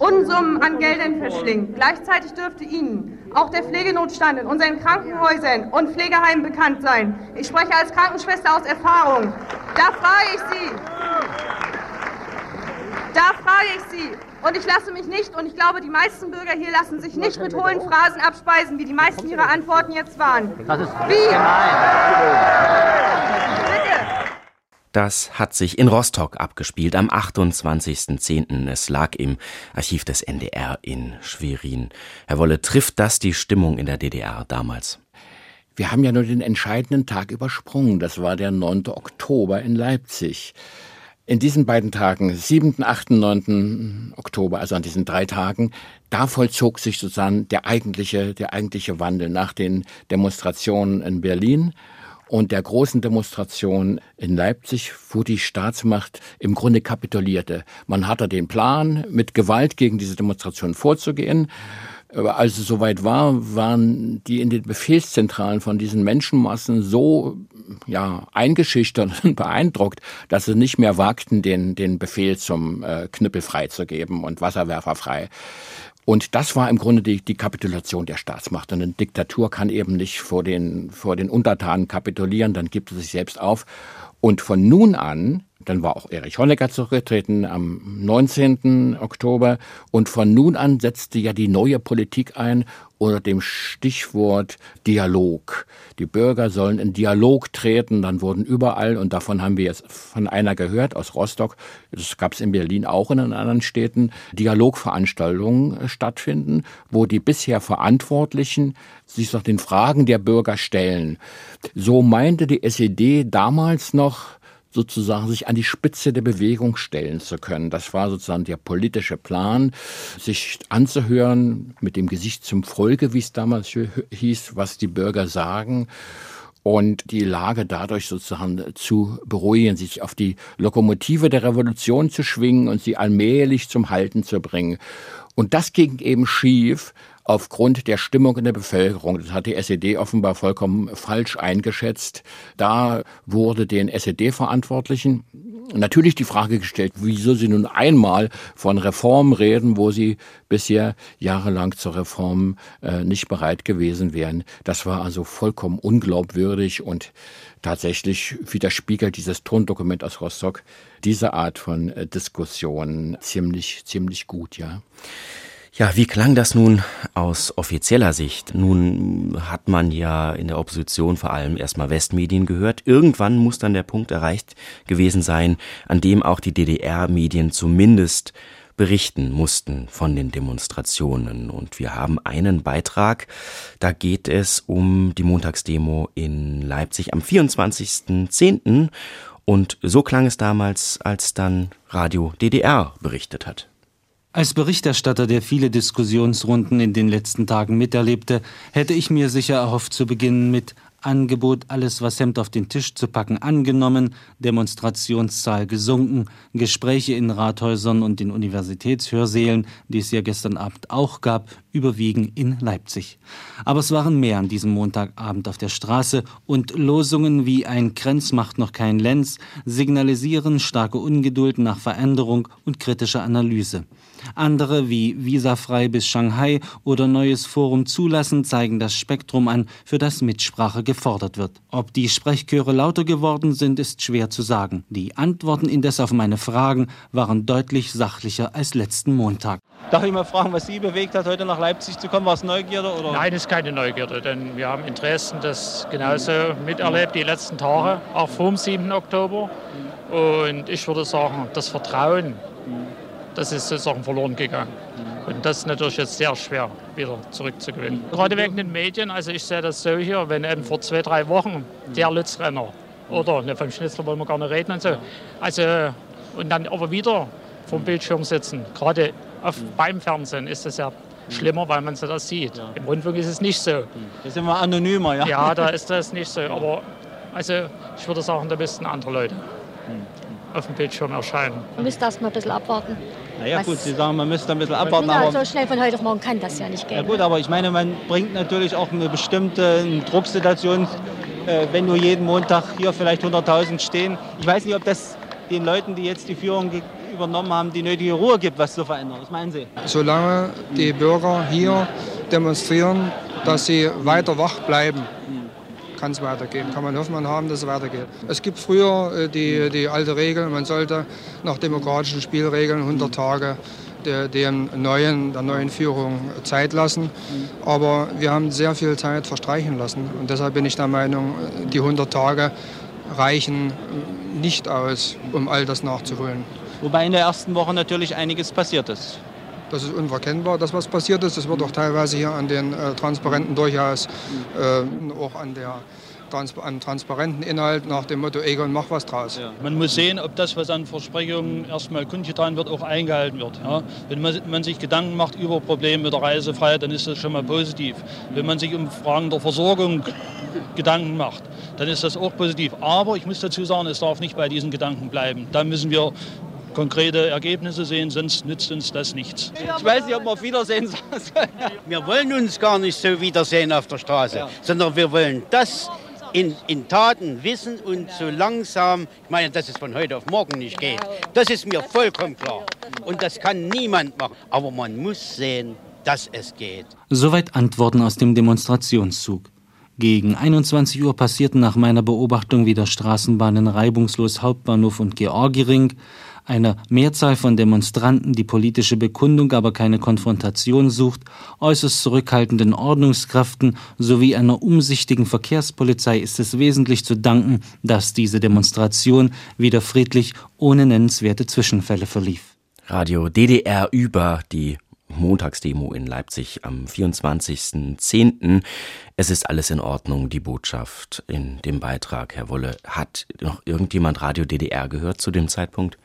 Unsummen an Geldern verschlingt. Gleichzeitig dürfte Ihnen auch der Pflegenotstand in unseren Krankenhäusern und Pflegeheimen bekannt sein. Ich spreche als Krankenschwester aus Erfahrung. Da frage ich Sie. Da frage ich Sie. Und ich lasse mich nicht, und ich glaube, die meisten Bürger hier lassen sich nicht mit hohlen Phrasen abspeisen, wie die meisten Ihrer Antworten jetzt waren. Das ist wie? Das hat sich in Rostock abgespielt am 28.10. Es lag im Archiv des NDR in Schwerin. Herr Wolle, trifft das die Stimmung in der DDR damals? Wir haben ja nur den entscheidenden Tag übersprungen. Das war der 9. Oktober in Leipzig. In diesen beiden Tagen, 7., 8., 9. Oktober, also an diesen drei Tagen, da vollzog sich sozusagen der eigentliche, der eigentliche Wandel nach den Demonstrationen in Berlin und der großen Demonstration in Leipzig, wo die Staatsmacht im Grunde kapitulierte. Man hatte den Plan, mit Gewalt gegen diese Demonstration vorzugehen. Als es soweit war, waren die in den Befehlszentralen von diesen Menschenmassen so ja, eingeschüchtert und beeindruckt, dass sie nicht mehr wagten, den, den Befehl zum äh, Knüppel freizugeben und Wasserwerfer frei. Und das war im Grunde die, die Kapitulation der Staatsmacht. Und eine Diktatur kann eben nicht vor den, vor den Untertanen kapitulieren, dann gibt es sich selbst auf. Und von nun an dann war auch Erich Honecker zurückgetreten am 19. Oktober. Und von nun an setzte ja die neue Politik ein unter dem Stichwort Dialog. Die Bürger sollen in Dialog treten. Dann wurden überall, und davon haben wir jetzt von einer gehört, aus Rostock, das gab es in Berlin auch in anderen Städten, Dialogveranstaltungen stattfinden, wo die bisher Verantwortlichen sich noch den Fragen der Bürger stellen. So meinte die SED damals noch, sozusagen sich an die Spitze der Bewegung stellen zu können. Das war sozusagen der politische Plan, sich anzuhören mit dem Gesicht zum Volke, wie es damals hieß, was die Bürger sagen und die Lage dadurch sozusagen zu beruhigen, sich auf die Lokomotive der Revolution zu schwingen und sie allmählich zum Halten zu bringen. Und das ging eben schief, aufgrund der Stimmung in der Bevölkerung. Das hat die SED offenbar vollkommen falsch eingeschätzt. Da wurde den SED-Verantwortlichen natürlich die Frage gestellt, wieso sie nun einmal von Reformen reden, wo sie bisher jahrelang zur Reform äh, nicht bereit gewesen wären. Das war also vollkommen unglaubwürdig und tatsächlich widerspiegelt dieses Tondokument aus Rostock diese Art von äh, Diskussion ziemlich, ziemlich gut, ja. Ja, wie klang das nun aus offizieller Sicht? Nun hat man ja in der Opposition vor allem erstmal Westmedien gehört. Irgendwann muss dann der Punkt erreicht gewesen sein, an dem auch die DDR-Medien zumindest berichten mussten von den Demonstrationen. Und wir haben einen Beitrag, da geht es um die Montagsdemo in Leipzig am 24.10. Und so klang es damals, als dann Radio DDR berichtet hat. Als Berichterstatter, der viele Diskussionsrunden in den letzten Tagen miterlebte, hätte ich mir sicher erhofft zu beginnen mit Angebot, alles was Hemd auf den Tisch zu packen, angenommen, Demonstrationszahl gesunken, Gespräche in Rathäusern und in Universitätshörsälen, die es ja gestern Abend auch gab, überwiegen in Leipzig. Aber es waren mehr an diesem Montagabend auf der Straße und Losungen wie ein Krenz macht noch kein Lenz signalisieren starke Ungeduld nach Veränderung und kritischer Analyse. Andere wie Visafrei bis Shanghai oder Neues Forum zulassen zeigen das Spektrum an, für das Mitsprache gefordert wird. Ob die Sprechchöre lauter geworden sind, ist schwer zu sagen. Die Antworten indes auf meine Fragen waren deutlich sachlicher als letzten Montag. Darf ich mal fragen, was Sie bewegt hat, heute nach Leipzig zu kommen? War es Neugierde? Oder? Nein, es ist keine Neugierde, denn wir haben Interessen, das genauso miterlebt die letzten Tage, auch vor dem 7. Oktober. Und ich würde sagen, das Vertrauen das ist sozusagen verloren gegangen. Und das ist natürlich jetzt sehr schwer wieder zurückzugewinnen. Gerade wegen den Medien, also ich sehe das so hier, wenn eben vor zwei, drei Wochen der Lützrenner oder ne, vom Schnitzler wollen wir gar nicht reden und so, also und dann aber wieder vom Bildschirm sitzen, gerade auf, beim Fernsehen ist das ja schlimmer, weil man so das sieht. Ja. Im Rundfunk ist es nicht so. Da sind wir anonymer, ja? Ja, da ist das nicht so. Aber also ich würde sagen, da müssten andere Leute auf dem Bildschirm erscheinen. Man müsste erst mal ein bisschen abwarten. Naja Was? gut, Sie sagen, man müsste ein bisschen abwarten. Ja, aber so schnell von heute auf morgen kann das ja nicht gehen. Ja gut, aber ich meine, man bringt natürlich auch eine bestimmte Drucksituation, äh, wenn nur jeden Montag hier vielleicht 100.000 stehen. Ich weiß nicht, ob das den Leuten, die jetzt die Führung übernommen haben, die nötige Ruhe gibt, was zu verändern. Was meinen Sie? Solange die Bürger hier demonstrieren, dass sie weiter wach bleiben, kann es weitergehen. Kann man Hoffnung haben, dass es weitergeht. Es gibt früher äh, die, die alte Regel, man sollte nach demokratischen Spielregeln 100 Tage der, dem neuen, der neuen Führung Zeit lassen. Aber wir haben sehr viel Zeit verstreichen lassen. Und deshalb bin ich der Meinung, die 100 Tage reichen nicht aus, um all das nachzuholen. Wobei in der ersten Woche natürlich einiges passiert ist. Das ist unverkennbar, dass was passiert ist. Das wird auch teilweise hier an den äh, Transparenten durchaus äh, auch an der Trans an transparenten Inhalt nach dem Motto Egon, mach was draus. Ja. Man muss sehen, ob das, was an Versprechungen erstmal kundgetan wird, auch eingehalten wird. Ja. Wenn man, man, sich Gedanken macht über Probleme mit der Reisefreiheit, dann ist das schon mal positiv. Wenn man sich um Fragen der Versorgung Gedanken macht, dann ist das auch positiv. Aber ich muss dazu sagen, es darf nicht bei diesen Gedanken bleiben. Da müssen wir konkrete Ergebnisse sehen, sonst nützt uns das nichts. Ich weiß nicht, ob wir auf Wiedersehen sagen Wir wollen uns gar nicht so wiedersehen auf der Straße, ja. sondern wir wollen das in, in, Taten wissen und so langsam, ich meine, dass es von heute auf morgen nicht geht, das ist mir vollkommen klar. Und das kann niemand machen. Aber man muss sehen, dass es geht. Soweit Antworten aus dem Demonstrationszug. Gegen 21 Uhr passierten nach meiner Beobachtung wieder Straßenbahnen reibungslos Hauptbahnhof und Georgiring einer Mehrzahl von Demonstranten, die politische Bekundung, aber keine Konfrontation sucht, äußerst zurückhaltenden Ordnungskräften sowie einer umsichtigen Verkehrspolizei ist es wesentlich zu danken, dass diese Demonstration wieder friedlich ohne nennenswerte Zwischenfälle verlief. Radio DDR über die Montagsdemo in Leipzig am 24.10. Es ist alles in Ordnung, die Botschaft in dem Beitrag, Herr Wolle. Hat noch irgendjemand Radio DDR gehört zu dem Zeitpunkt?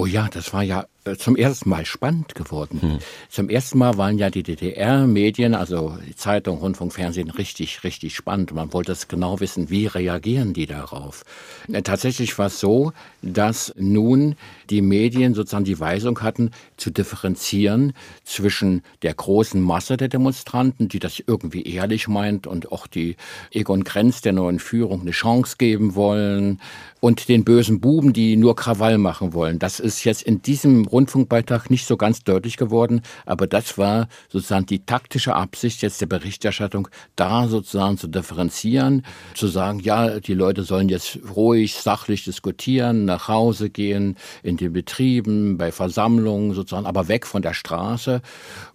Oh ja, das war ja zum ersten Mal spannend geworden. Hm. Zum ersten Mal waren ja die DDR-Medien, also Zeitung, Rundfunk, Fernsehen, richtig, richtig spannend. Man wollte es genau wissen, wie reagieren die darauf. Äh, tatsächlich war es so, dass nun die Medien sozusagen die Weisung hatten, zu differenzieren zwischen der großen Masse der Demonstranten, die das irgendwie ehrlich meint und auch die Egon Grenz der neuen Führung eine Chance geben wollen, und den bösen Buben, die nur Krawall machen wollen. Das ist jetzt in diesem Rundfunkbeitrag nicht so ganz deutlich geworden, aber das war sozusagen die taktische Absicht jetzt der Berichterstattung, da sozusagen zu differenzieren, zu sagen, ja, die Leute sollen jetzt ruhig, sachlich diskutieren, nach Hause gehen, in den Betrieben, bei Versammlungen sozusagen, aber weg von der Straße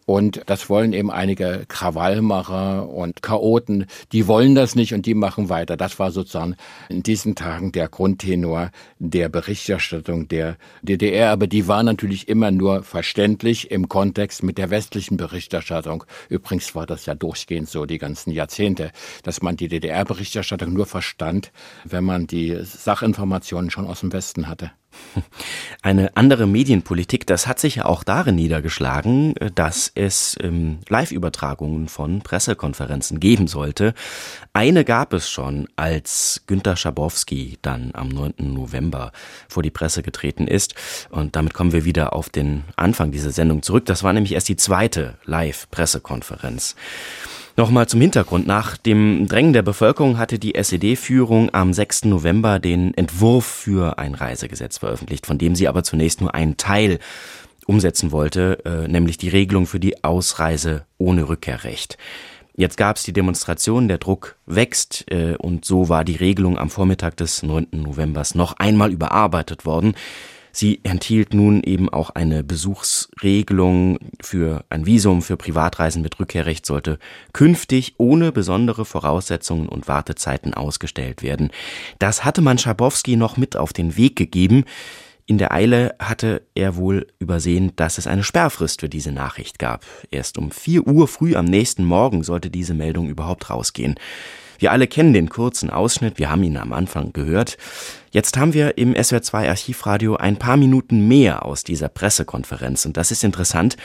und das wollen eben einige Krawallmacher und Chaoten, die wollen das nicht und die machen weiter. Das war sozusagen in diesen Tagen der Grundtenor der Berichterstattung der DDR. Aber die war natürlich immer nur verständlich im Kontext mit der westlichen Berichterstattung. Übrigens war das ja durchgehend so die ganzen Jahrzehnte, dass man die DDR-Berichterstattung nur verstand, wenn man die Sachinformationen schon aus dem Westen hatte. Eine andere Medienpolitik, das hat sich ja auch darin niedergeschlagen, dass es ähm, Live-Übertragungen von Pressekonferenzen geben sollte. Eine gab es schon, als Günter Schabowski dann am 9. November vor die Presse getreten ist. Und damit kommen wir wieder auf den Anfang dieser Sendung zurück. Das war nämlich erst die zweite Live-Pressekonferenz. Nochmal zum Hintergrund. Nach dem Drängen der Bevölkerung hatte die SED-Führung am 6. November den Entwurf für ein Reisegesetz veröffentlicht, von dem sie aber zunächst nur einen Teil umsetzen wollte, äh, nämlich die Regelung für die Ausreise ohne Rückkehrrecht. Jetzt gab es die Demonstration, der Druck wächst äh, und so war die Regelung am Vormittag des 9. Novembers noch einmal überarbeitet worden. Sie enthielt nun eben auch eine Besuchsregelung für ein Visum für Privatreisen mit Rückkehrrecht sollte künftig ohne besondere Voraussetzungen und Wartezeiten ausgestellt werden. Das hatte man Schabowski noch mit auf den Weg gegeben. In der Eile hatte er wohl übersehen, dass es eine Sperrfrist für diese Nachricht gab. Erst um vier Uhr früh am nächsten Morgen sollte diese Meldung überhaupt rausgehen. Wir alle kennen den kurzen Ausschnitt, wir haben ihn am Anfang gehört. Jetzt haben wir im SWR2 Archivradio ein paar Minuten mehr aus dieser Pressekonferenz und das ist interessant,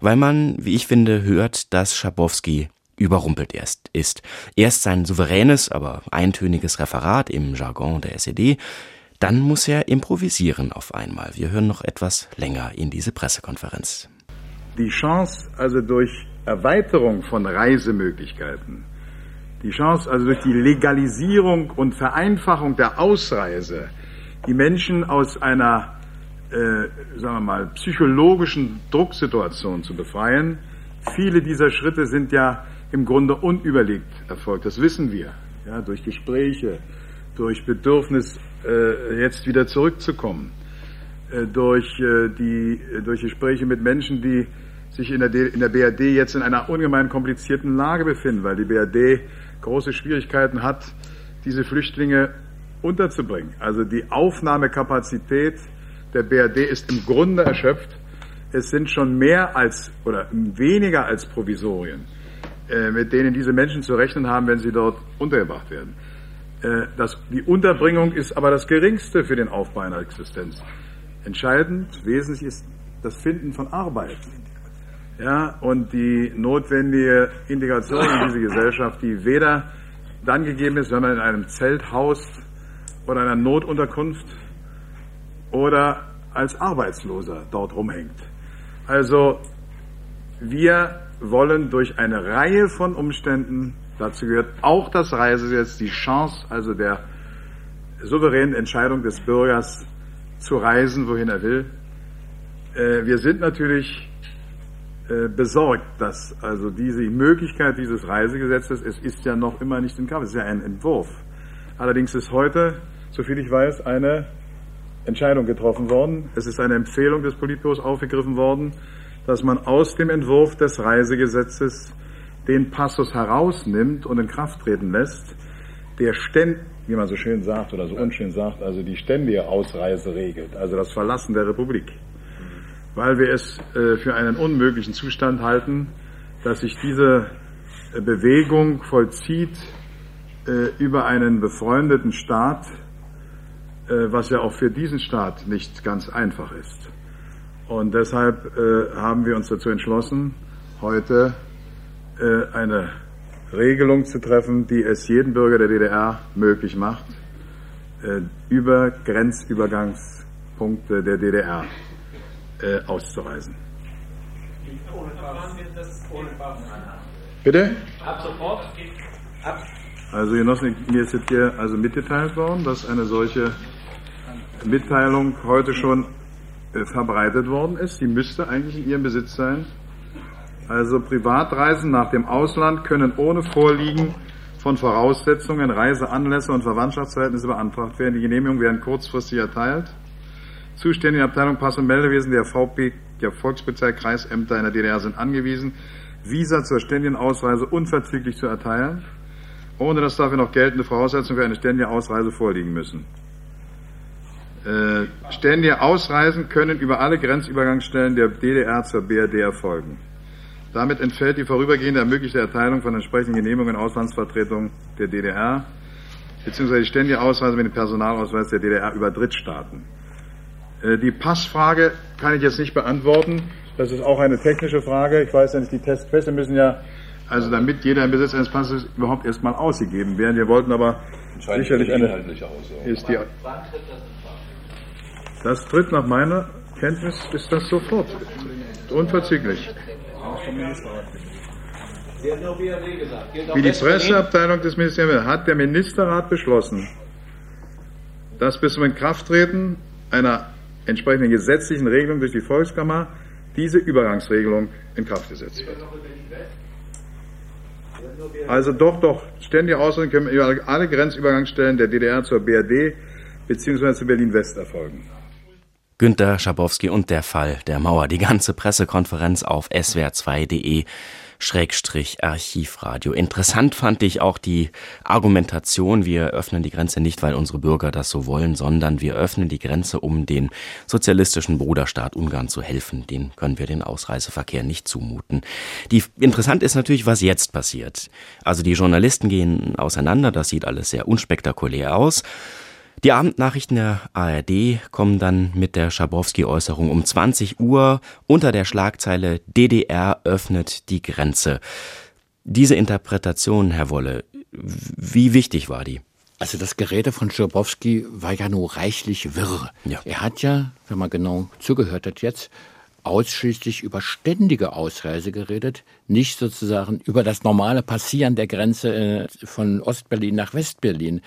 weil man, wie ich finde, hört, dass Schabowski überrumpelt erst ist. Erst sein souveränes, aber eintöniges Referat im Jargon der SED, dann muss er improvisieren auf einmal. Wir hören noch etwas länger in diese Pressekonferenz. Die Chance, also durch Erweiterung von Reisemöglichkeiten, die Chance, also durch die Legalisierung und Vereinfachung der Ausreise, die Menschen aus einer, äh, sagen wir mal, psychologischen Drucksituation zu befreien. Viele dieser Schritte sind ja im Grunde unüberlegt erfolgt. Das wissen wir. Ja, durch Gespräche, durch Bedürfnis, äh, jetzt wieder zurückzukommen, äh, durch, äh, die, durch Gespräche mit Menschen, die sich in der, in der BRD jetzt in einer ungemein komplizierten Lage befinden, weil die BRD große Schwierigkeiten hat, diese Flüchtlinge unterzubringen. Also die Aufnahmekapazität der BRD ist im Grunde erschöpft. Es sind schon mehr als oder weniger als Provisorien, äh, mit denen diese Menschen zu rechnen haben, wenn sie dort untergebracht werden. Äh, das, die Unterbringung ist aber das Geringste für den Aufbau einer Existenz. Entscheidend, wesentlich ist das Finden von Arbeit ja, und die notwendige Integration in diese Gesellschaft, die weder dann gegeben ist, wenn man in einem Zelt haust oder einer Notunterkunft oder als Arbeitsloser dort rumhängt. Also wir wollen durch eine Reihe von Umständen, dazu gehört auch das Reisegesetz, die Chance also der souveränen Entscheidung des Bürgers zu reisen, wohin er will. Äh, wir sind natürlich besorgt, dass also diese Möglichkeit dieses Reisegesetzes, es ist ja noch immer nicht in Kraft, es ist ja ein Entwurf. Allerdings ist heute, soviel ich weiß, eine Entscheidung getroffen worden. Es ist eine Empfehlung des Politbüros aufgegriffen worden, dass man aus dem Entwurf des Reisegesetzes den Passus herausnimmt und in Kraft treten lässt, der ständ, wie man so schön sagt oder so unschön sagt, also die ständige Ausreise regelt, also das Verlassen der Republik weil wir es äh, für einen unmöglichen Zustand halten, dass sich diese äh, Bewegung vollzieht äh, über einen befreundeten Staat, was ja auch für diesen Staat nicht ganz einfach ist. Und deshalb haben wir uns dazu entschlossen, heute eine Regelung zu treffen, die es jedem Bürger der DDR möglich macht, über Grenzübergangspunkte der DDR auszureisen. Bitte? Ab sofort. Ab. Also Genossen, mir ist jetzt hier also mitgeteilt worden, dass eine solche Mitteilung heute schon äh, verbreitet worden ist. Die müsste eigentlich in Ihrem Besitz sein. Also Privatreisen nach dem Ausland können ohne Vorliegen von Voraussetzungen, Reiseanlässe und Verwandtschaftsverhältnisse beantragt werden. Die Genehmigungen werden kurzfristig erteilt. Zuständige Abteilung Pass- und Meldewesen der VP, der Volkspolizei Kreisämter in der DDR sind angewiesen, Visa zur ständigen Ausreise unverzüglich zu erteilen, ohne dass dafür noch geltende Voraussetzungen für eine ständige Ausreise vorliegen müssen. Äh, ständige Ausreisen können über alle Grenzübergangsstellen der DDR zur BRD erfolgen. Damit entfällt die vorübergehende ermöglichte Erteilung von entsprechenden Genehmigungen in Auslandsvertretungen der DDR bzw. die ständige Ausreise mit dem Personalausweis der DDR über Drittstaaten. Äh, die Passfrage kann ich jetzt nicht beantworten. Das ist auch eine technische Frage. Ich weiß ja nicht, die Testpässe müssen ja, also damit jeder im Besitz eines Passes überhaupt erstmal ausgegeben werden. Wir wollten aber sicherlich eine. Aus, ist die, das tritt nach meiner Kenntnis ist das sofort. Unverzüglich. Wie die Presseabteilung des Ministeriums hat der Ministerrat beschlossen, dass bis zum Inkrafttreten einer entsprechenden gesetzlichen Regelung durch die Volkskammer diese Übergangsregelung in Kraft gesetzt wird. Also doch, doch, ständige Ausrüstung können über alle Grenzübergangsstellen der DDR zur BRD bzw. zu Berlin-West erfolgen. Günter Schabowski und der Fall der Mauer. Die ganze Pressekonferenz auf swr2.de. Schrägstrich Archivradio. Interessant fand ich auch die Argumentation, wir öffnen die Grenze nicht, weil unsere Bürger das so wollen, sondern wir öffnen die Grenze, um den sozialistischen Bruderstaat Ungarn zu helfen. Den können wir den Ausreiseverkehr nicht zumuten. Die, interessant ist natürlich, was jetzt passiert. Also die Journalisten gehen auseinander, das sieht alles sehr unspektakulär aus. Die Abendnachrichten der ARD kommen dann mit der Schabowski-Äußerung um 20 Uhr unter der Schlagzeile DDR öffnet die Grenze. Diese Interpretation, Herr Wolle, wie wichtig war die? Also das Gerede von Schabowski war ja nur reichlich wirr. Ja. Er hat ja, wenn man genau zugehört hat jetzt, ausschließlich über ständige Ausreise geredet, nicht sozusagen über das normale Passieren der Grenze äh, von Ostberlin nach Westberlin.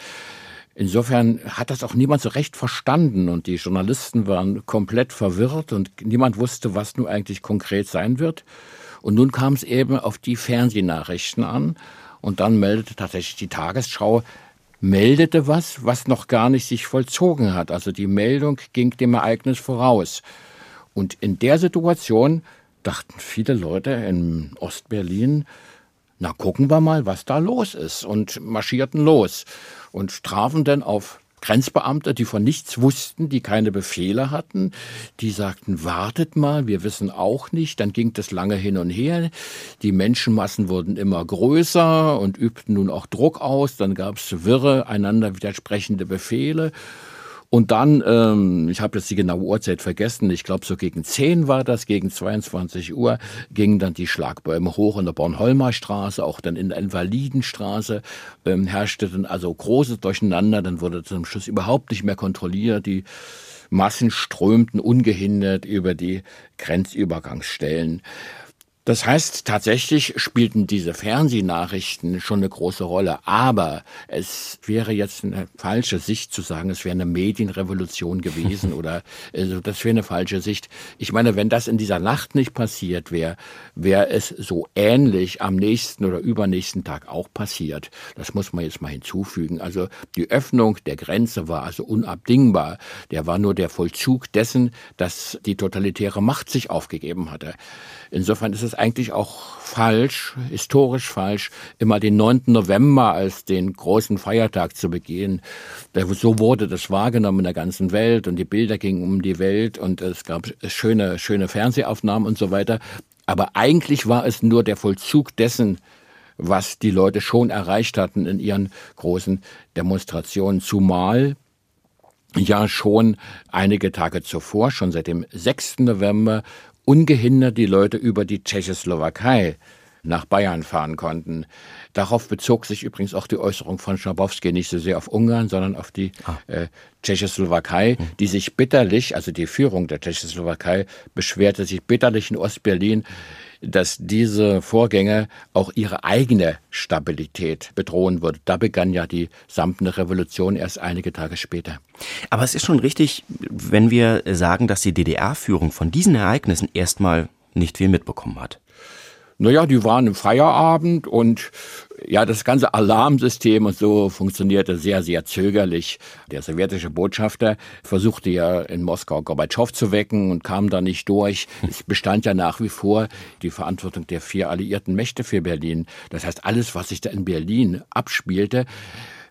Insofern hat das auch niemand so recht verstanden und die Journalisten waren komplett verwirrt und niemand wusste, was nun eigentlich konkret sein wird. Und nun kam es eben auf die Fernsehnachrichten an und dann meldete tatsächlich die Tagesschau, meldete was, was noch gar nicht sich vollzogen hat. Also die Meldung ging dem Ereignis voraus. Und in der Situation dachten viele Leute in Ostberlin, na gucken wir mal, was da los ist und marschierten los und trafen dann auf Grenzbeamte, die von nichts wussten, die keine Befehle hatten, die sagten, wartet mal, wir wissen auch nicht. Dann ging das lange hin und her. Die Menschenmassen wurden immer größer und übten nun auch Druck aus. Dann gab es wirre, einander widersprechende Befehle. Und dann, ähm, ich habe jetzt die genaue Uhrzeit vergessen, ich glaube so gegen 10 war das, gegen 22 Uhr gingen dann die Schlagbäume hoch in der Bornholmer Straße, auch dann in der Invalidenstraße ähm, herrschte dann also großes Durcheinander, dann wurde zum Schluss überhaupt nicht mehr kontrolliert, die Massen strömten ungehindert über die Grenzübergangsstellen. Das heißt, tatsächlich spielten diese Fernsehnachrichten schon eine große Rolle. Aber es wäre jetzt eine falsche Sicht zu sagen, es wäre eine Medienrevolution gewesen oder also das wäre eine falsche Sicht. Ich meine, wenn das in dieser Nacht nicht passiert wäre, wäre es so ähnlich am nächsten oder übernächsten Tag auch passiert. Das muss man jetzt mal hinzufügen. Also die Öffnung der Grenze war also unabdingbar. Der war nur der Vollzug dessen, dass die totalitäre Macht sich aufgegeben hatte. Insofern ist es es eigentlich auch falsch, historisch falsch, immer den 9. November als den großen Feiertag zu begehen. So wurde das wahrgenommen in der ganzen Welt und die Bilder gingen um die Welt und es gab schöne, schöne Fernsehaufnahmen und so weiter. Aber eigentlich war es nur der Vollzug dessen, was die Leute schon erreicht hatten in ihren großen Demonstrationen, zumal ja schon einige Tage zuvor, schon seit dem 6. November, ungehindert die Leute über die Tschechoslowakei nach Bayern fahren konnten. Darauf bezog sich übrigens auch die Äußerung von Schabowski nicht so sehr auf Ungarn, sondern auf die ah. äh, Tschechoslowakei, hm. die sich bitterlich, also die Führung der Tschechoslowakei, beschwerte sich bitterlich in Ostberlin, dass diese Vorgänge auch ihre eigene Stabilität bedrohen würde. Da begann ja die samtene Revolution erst einige Tage später. Aber es ist schon richtig, wenn wir sagen, dass die DDR-Führung von diesen Ereignissen erstmal nicht viel mitbekommen hat. Naja, die waren im Feierabend und ja, das ganze Alarmsystem und so funktionierte sehr, sehr zögerlich. Der sowjetische Botschafter versuchte ja in Moskau Gorbatschow zu wecken und kam da nicht durch. Es bestand ja nach wie vor die Verantwortung der vier alliierten Mächte für Berlin. Das heißt, alles, was sich da in Berlin abspielte,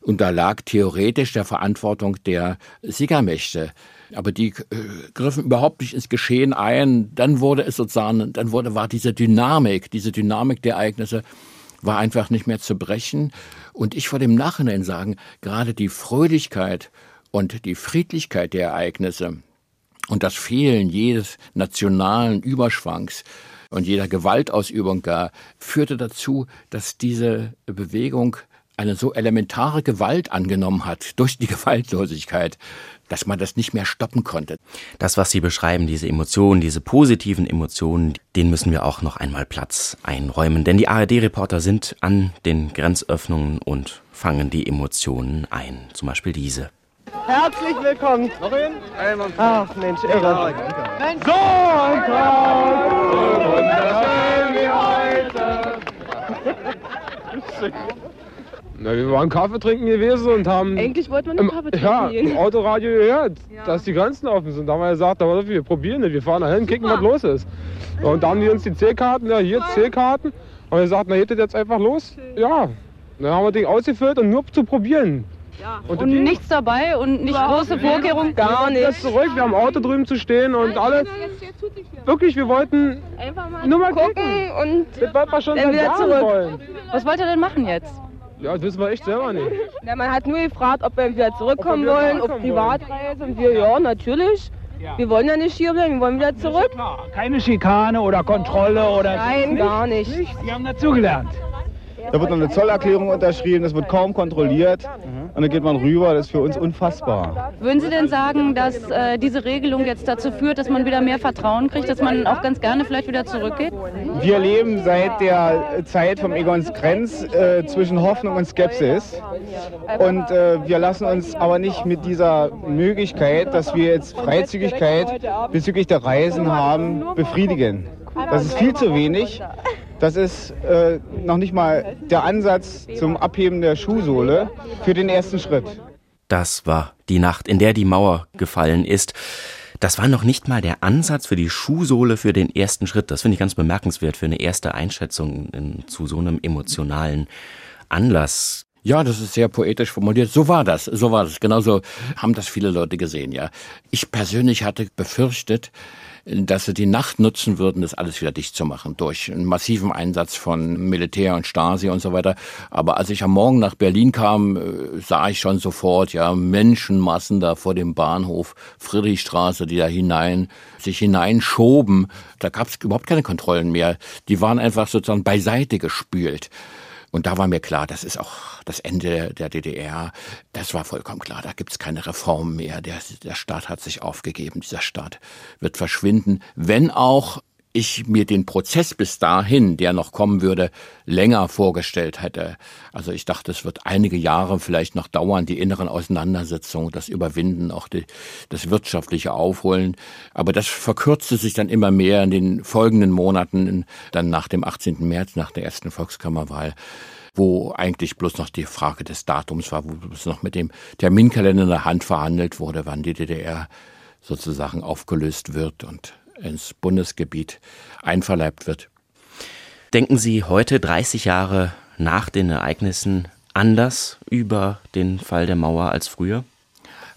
unterlag theoretisch der Verantwortung der Siegermächte aber die äh, griffen überhaupt nicht ins Geschehen ein. Dann wurde es sozusagen, dann wurde, war diese Dynamik, diese Dynamik der Ereignisse war einfach nicht mehr zu brechen. Und ich vor dem Nachhinein sagen, gerade die Fröhlichkeit und die Friedlichkeit der Ereignisse und das Fehlen jedes nationalen Überschwangs und jeder Gewaltausübung gar führte dazu, dass diese Bewegung eine so elementare Gewalt angenommen hat durch die Gewaltlosigkeit, dass man das nicht mehr stoppen konnte. Das, was Sie beschreiben, diese Emotionen, diese positiven Emotionen, denen müssen wir auch noch einmal Platz einräumen. Denn die ARD-Reporter sind an den Grenzöffnungen und fangen die Emotionen ein. Zum Beispiel diese. Herzlich willkommen. Noch hin? Ach Mensch, irre. So ein Tag, wunderschön wie heute. Na, wir waren Kaffee trinken gewesen und haben. Eigentlich wollten wir nicht Kaffee trinken. Ja, im Autoradio gehört, ja. dass die Grenzen offen sind. Da haben wir gesagt, wir probieren nicht, wir fahren dahin, kicken, was los ist. Und da haben die uns die C-Karten, ja, hier C-Karten. Und wir gesagt, na, geht das jetzt einfach los? Ja. Dann haben wir das Ding ausgefüllt und nur zu probieren. Ja. Und, und nichts dabei und nicht große Vorkehrungen? Gar nicht. Jetzt zurück, wir haben ein Auto drüben zu stehen und alles. Wirklich, wir wollten nur mal gucken und das wollten wir schon seit Jahren zurück. wollen. Was wollt ihr denn machen jetzt? Ja, das wissen wir echt selber nicht. Ja, man hat nur gefragt, ob wir wieder zurückkommen wir wollen, auf Privatreise. Und wir, ja, natürlich. Ja. Wir wollen ja nicht hier bleiben, wir wollen wieder zurück. Keine Schikane oder Kontrolle oder... Nein, gar nicht. Wir haben dazugelernt. Da wird noch eine Zollerklärung unterschrieben, das wird kaum kontrolliert. Und dann geht man rüber, das ist für uns unfassbar. Würden Sie denn sagen, dass äh, diese Regelung jetzt dazu führt, dass man wieder mehr Vertrauen kriegt, dass man auch ganz gerne vielleicht wieder zurückgeht? Wir leben seit der Zeit vom Egons Grenz äh, zwischen Hoffnung und Skepsis. Und äh, wir lassen uns aber nicht mit dieser Möglichkeit, dass wir jetzt Freizügigkeit bezüglich der Reisen haben, befriedigen. Das ist viel zu wenig. Das ist äh, noch nicht mal der Ansatz zum Abheben der Schuhsohle für den ersten Schritt. Das war die Nacht, in der die Mauer gefallen ist. Das war noch nicht mal der Ansatz für die Schuhsohle für den ersten Schritt. Das finde ich ganz bemerkenswert für eine erste Einschätzung in, zu so einem emotionalen Anlass. Ja, das ist sehr poetisch formuliert. So war das, so war das. Genauso haben das viele Leute gesehen, ja. Ich persönlich hatte befürchtet, dass sie die Nacht nutzen würden, das alles wieder dicht zu machen durch einen massiven Einsatz von Militär und Stasi und so weiter. Aber als ich am Morgen nach Berlin kam, äh, sah ich schon sofort, ja, Menschenmassen da vor dem Bahnhof Friedrichstraße, die da hinein, sich hineinschoben. Da gab es überhaupt keine Kontrollen mehr. Die waren einfach sozusagen beiseite gespült. Und da war mir klar, das ist auch das Ende der DDR. Das war vollkommen klar. Da gibt's keine Reform mehr. Der, der Staat hat sich aufgegeben. Dieser Staat wird verschwinden. Wenn auch ich mir den Prozess bis dahin, der noch kommen würde, länger vorgestellt hätte. Also ich dachte, es wird einige Jahre vielleicht noch dauern, die inneren Auseinandersetzungen, das Überwinden, auch die, das wirtschaftliche Aufholen. Aber das verkürzte sich dann immer mehr in den folgenden Monaten, dann nach dem 18. März, nach der ersten Volkskammerwahl wo eigentlich bloß noch die Frage des Datums war, wo es noch mit dem Terminkalender in der Hand verhandelt wurde, wann die DDR sozusagen aufgelöst wird und ins Bundesgebiet einverleibt wird. Denken Sie heute, 30 Jahre nach den Ereignissen, anders über den Fall der Mauer als früher?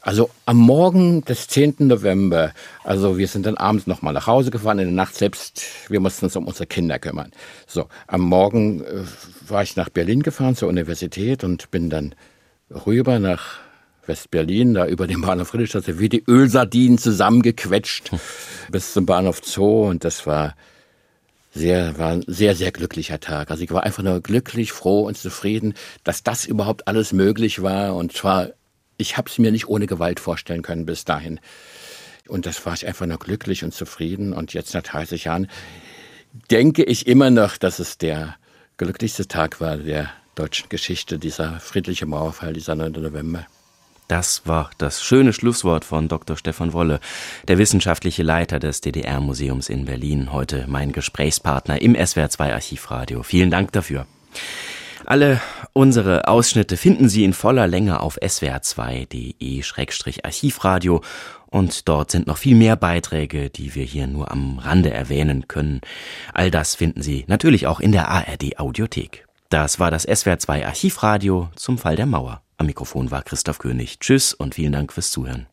Also am Morgen des 10. November, also wir sind dann abends nochmal nach Hause gefahren, in der Nacht selbst, wir mussten uns um unsere Kinder kümmern. So, am Morgen äh, war ich nach Berlin gefahren zur Universität und bin dann rüber nach West-Berlin, da über den Bahnhof Friedrichstraße, wie die Ölsardinen zusammengequetscht bis zum Bahnhof Zoo und das war sehr, war ein sehr, sehr glücklicher Tag. Also ich war einfach nur glücklich, froh und zufrieden, dass das überhaupt alles möglich war und zwar ich habe es mir nicht ohne Gewalt vorstellen können bis dahin. Und das war ich einfach nur glücklich und zufrieden. Und jetzt nach 30 Jahren denke ich immer noch, dass es der glücklichste Tag war der deutschen Geschichte, dieser friedliche Mauerfall, dieser 9. November. Das war das schöne Schlusswort von Dr. Stefan Wolle, der wissenschaftliche Leiter des DDR-Museums in Berlin, heute mein Gesprächspartner im SWR2 Archivradio. Vielen Dank dafür. Alle unsere Ausschnitte finden Sie in voller Länge auf swr2.de-archivradio und dort sind noch viel mehr Beiträge, die wir hier nur am Rande erwähnen können. All das finden Sie natürlich auch in der ARD Audiothek. Das war das SWR2 Archivradio zum Fall der Mauer. Am Mikrofon war Christoph König. Tschüss und vielen Dank fürs Zuhören.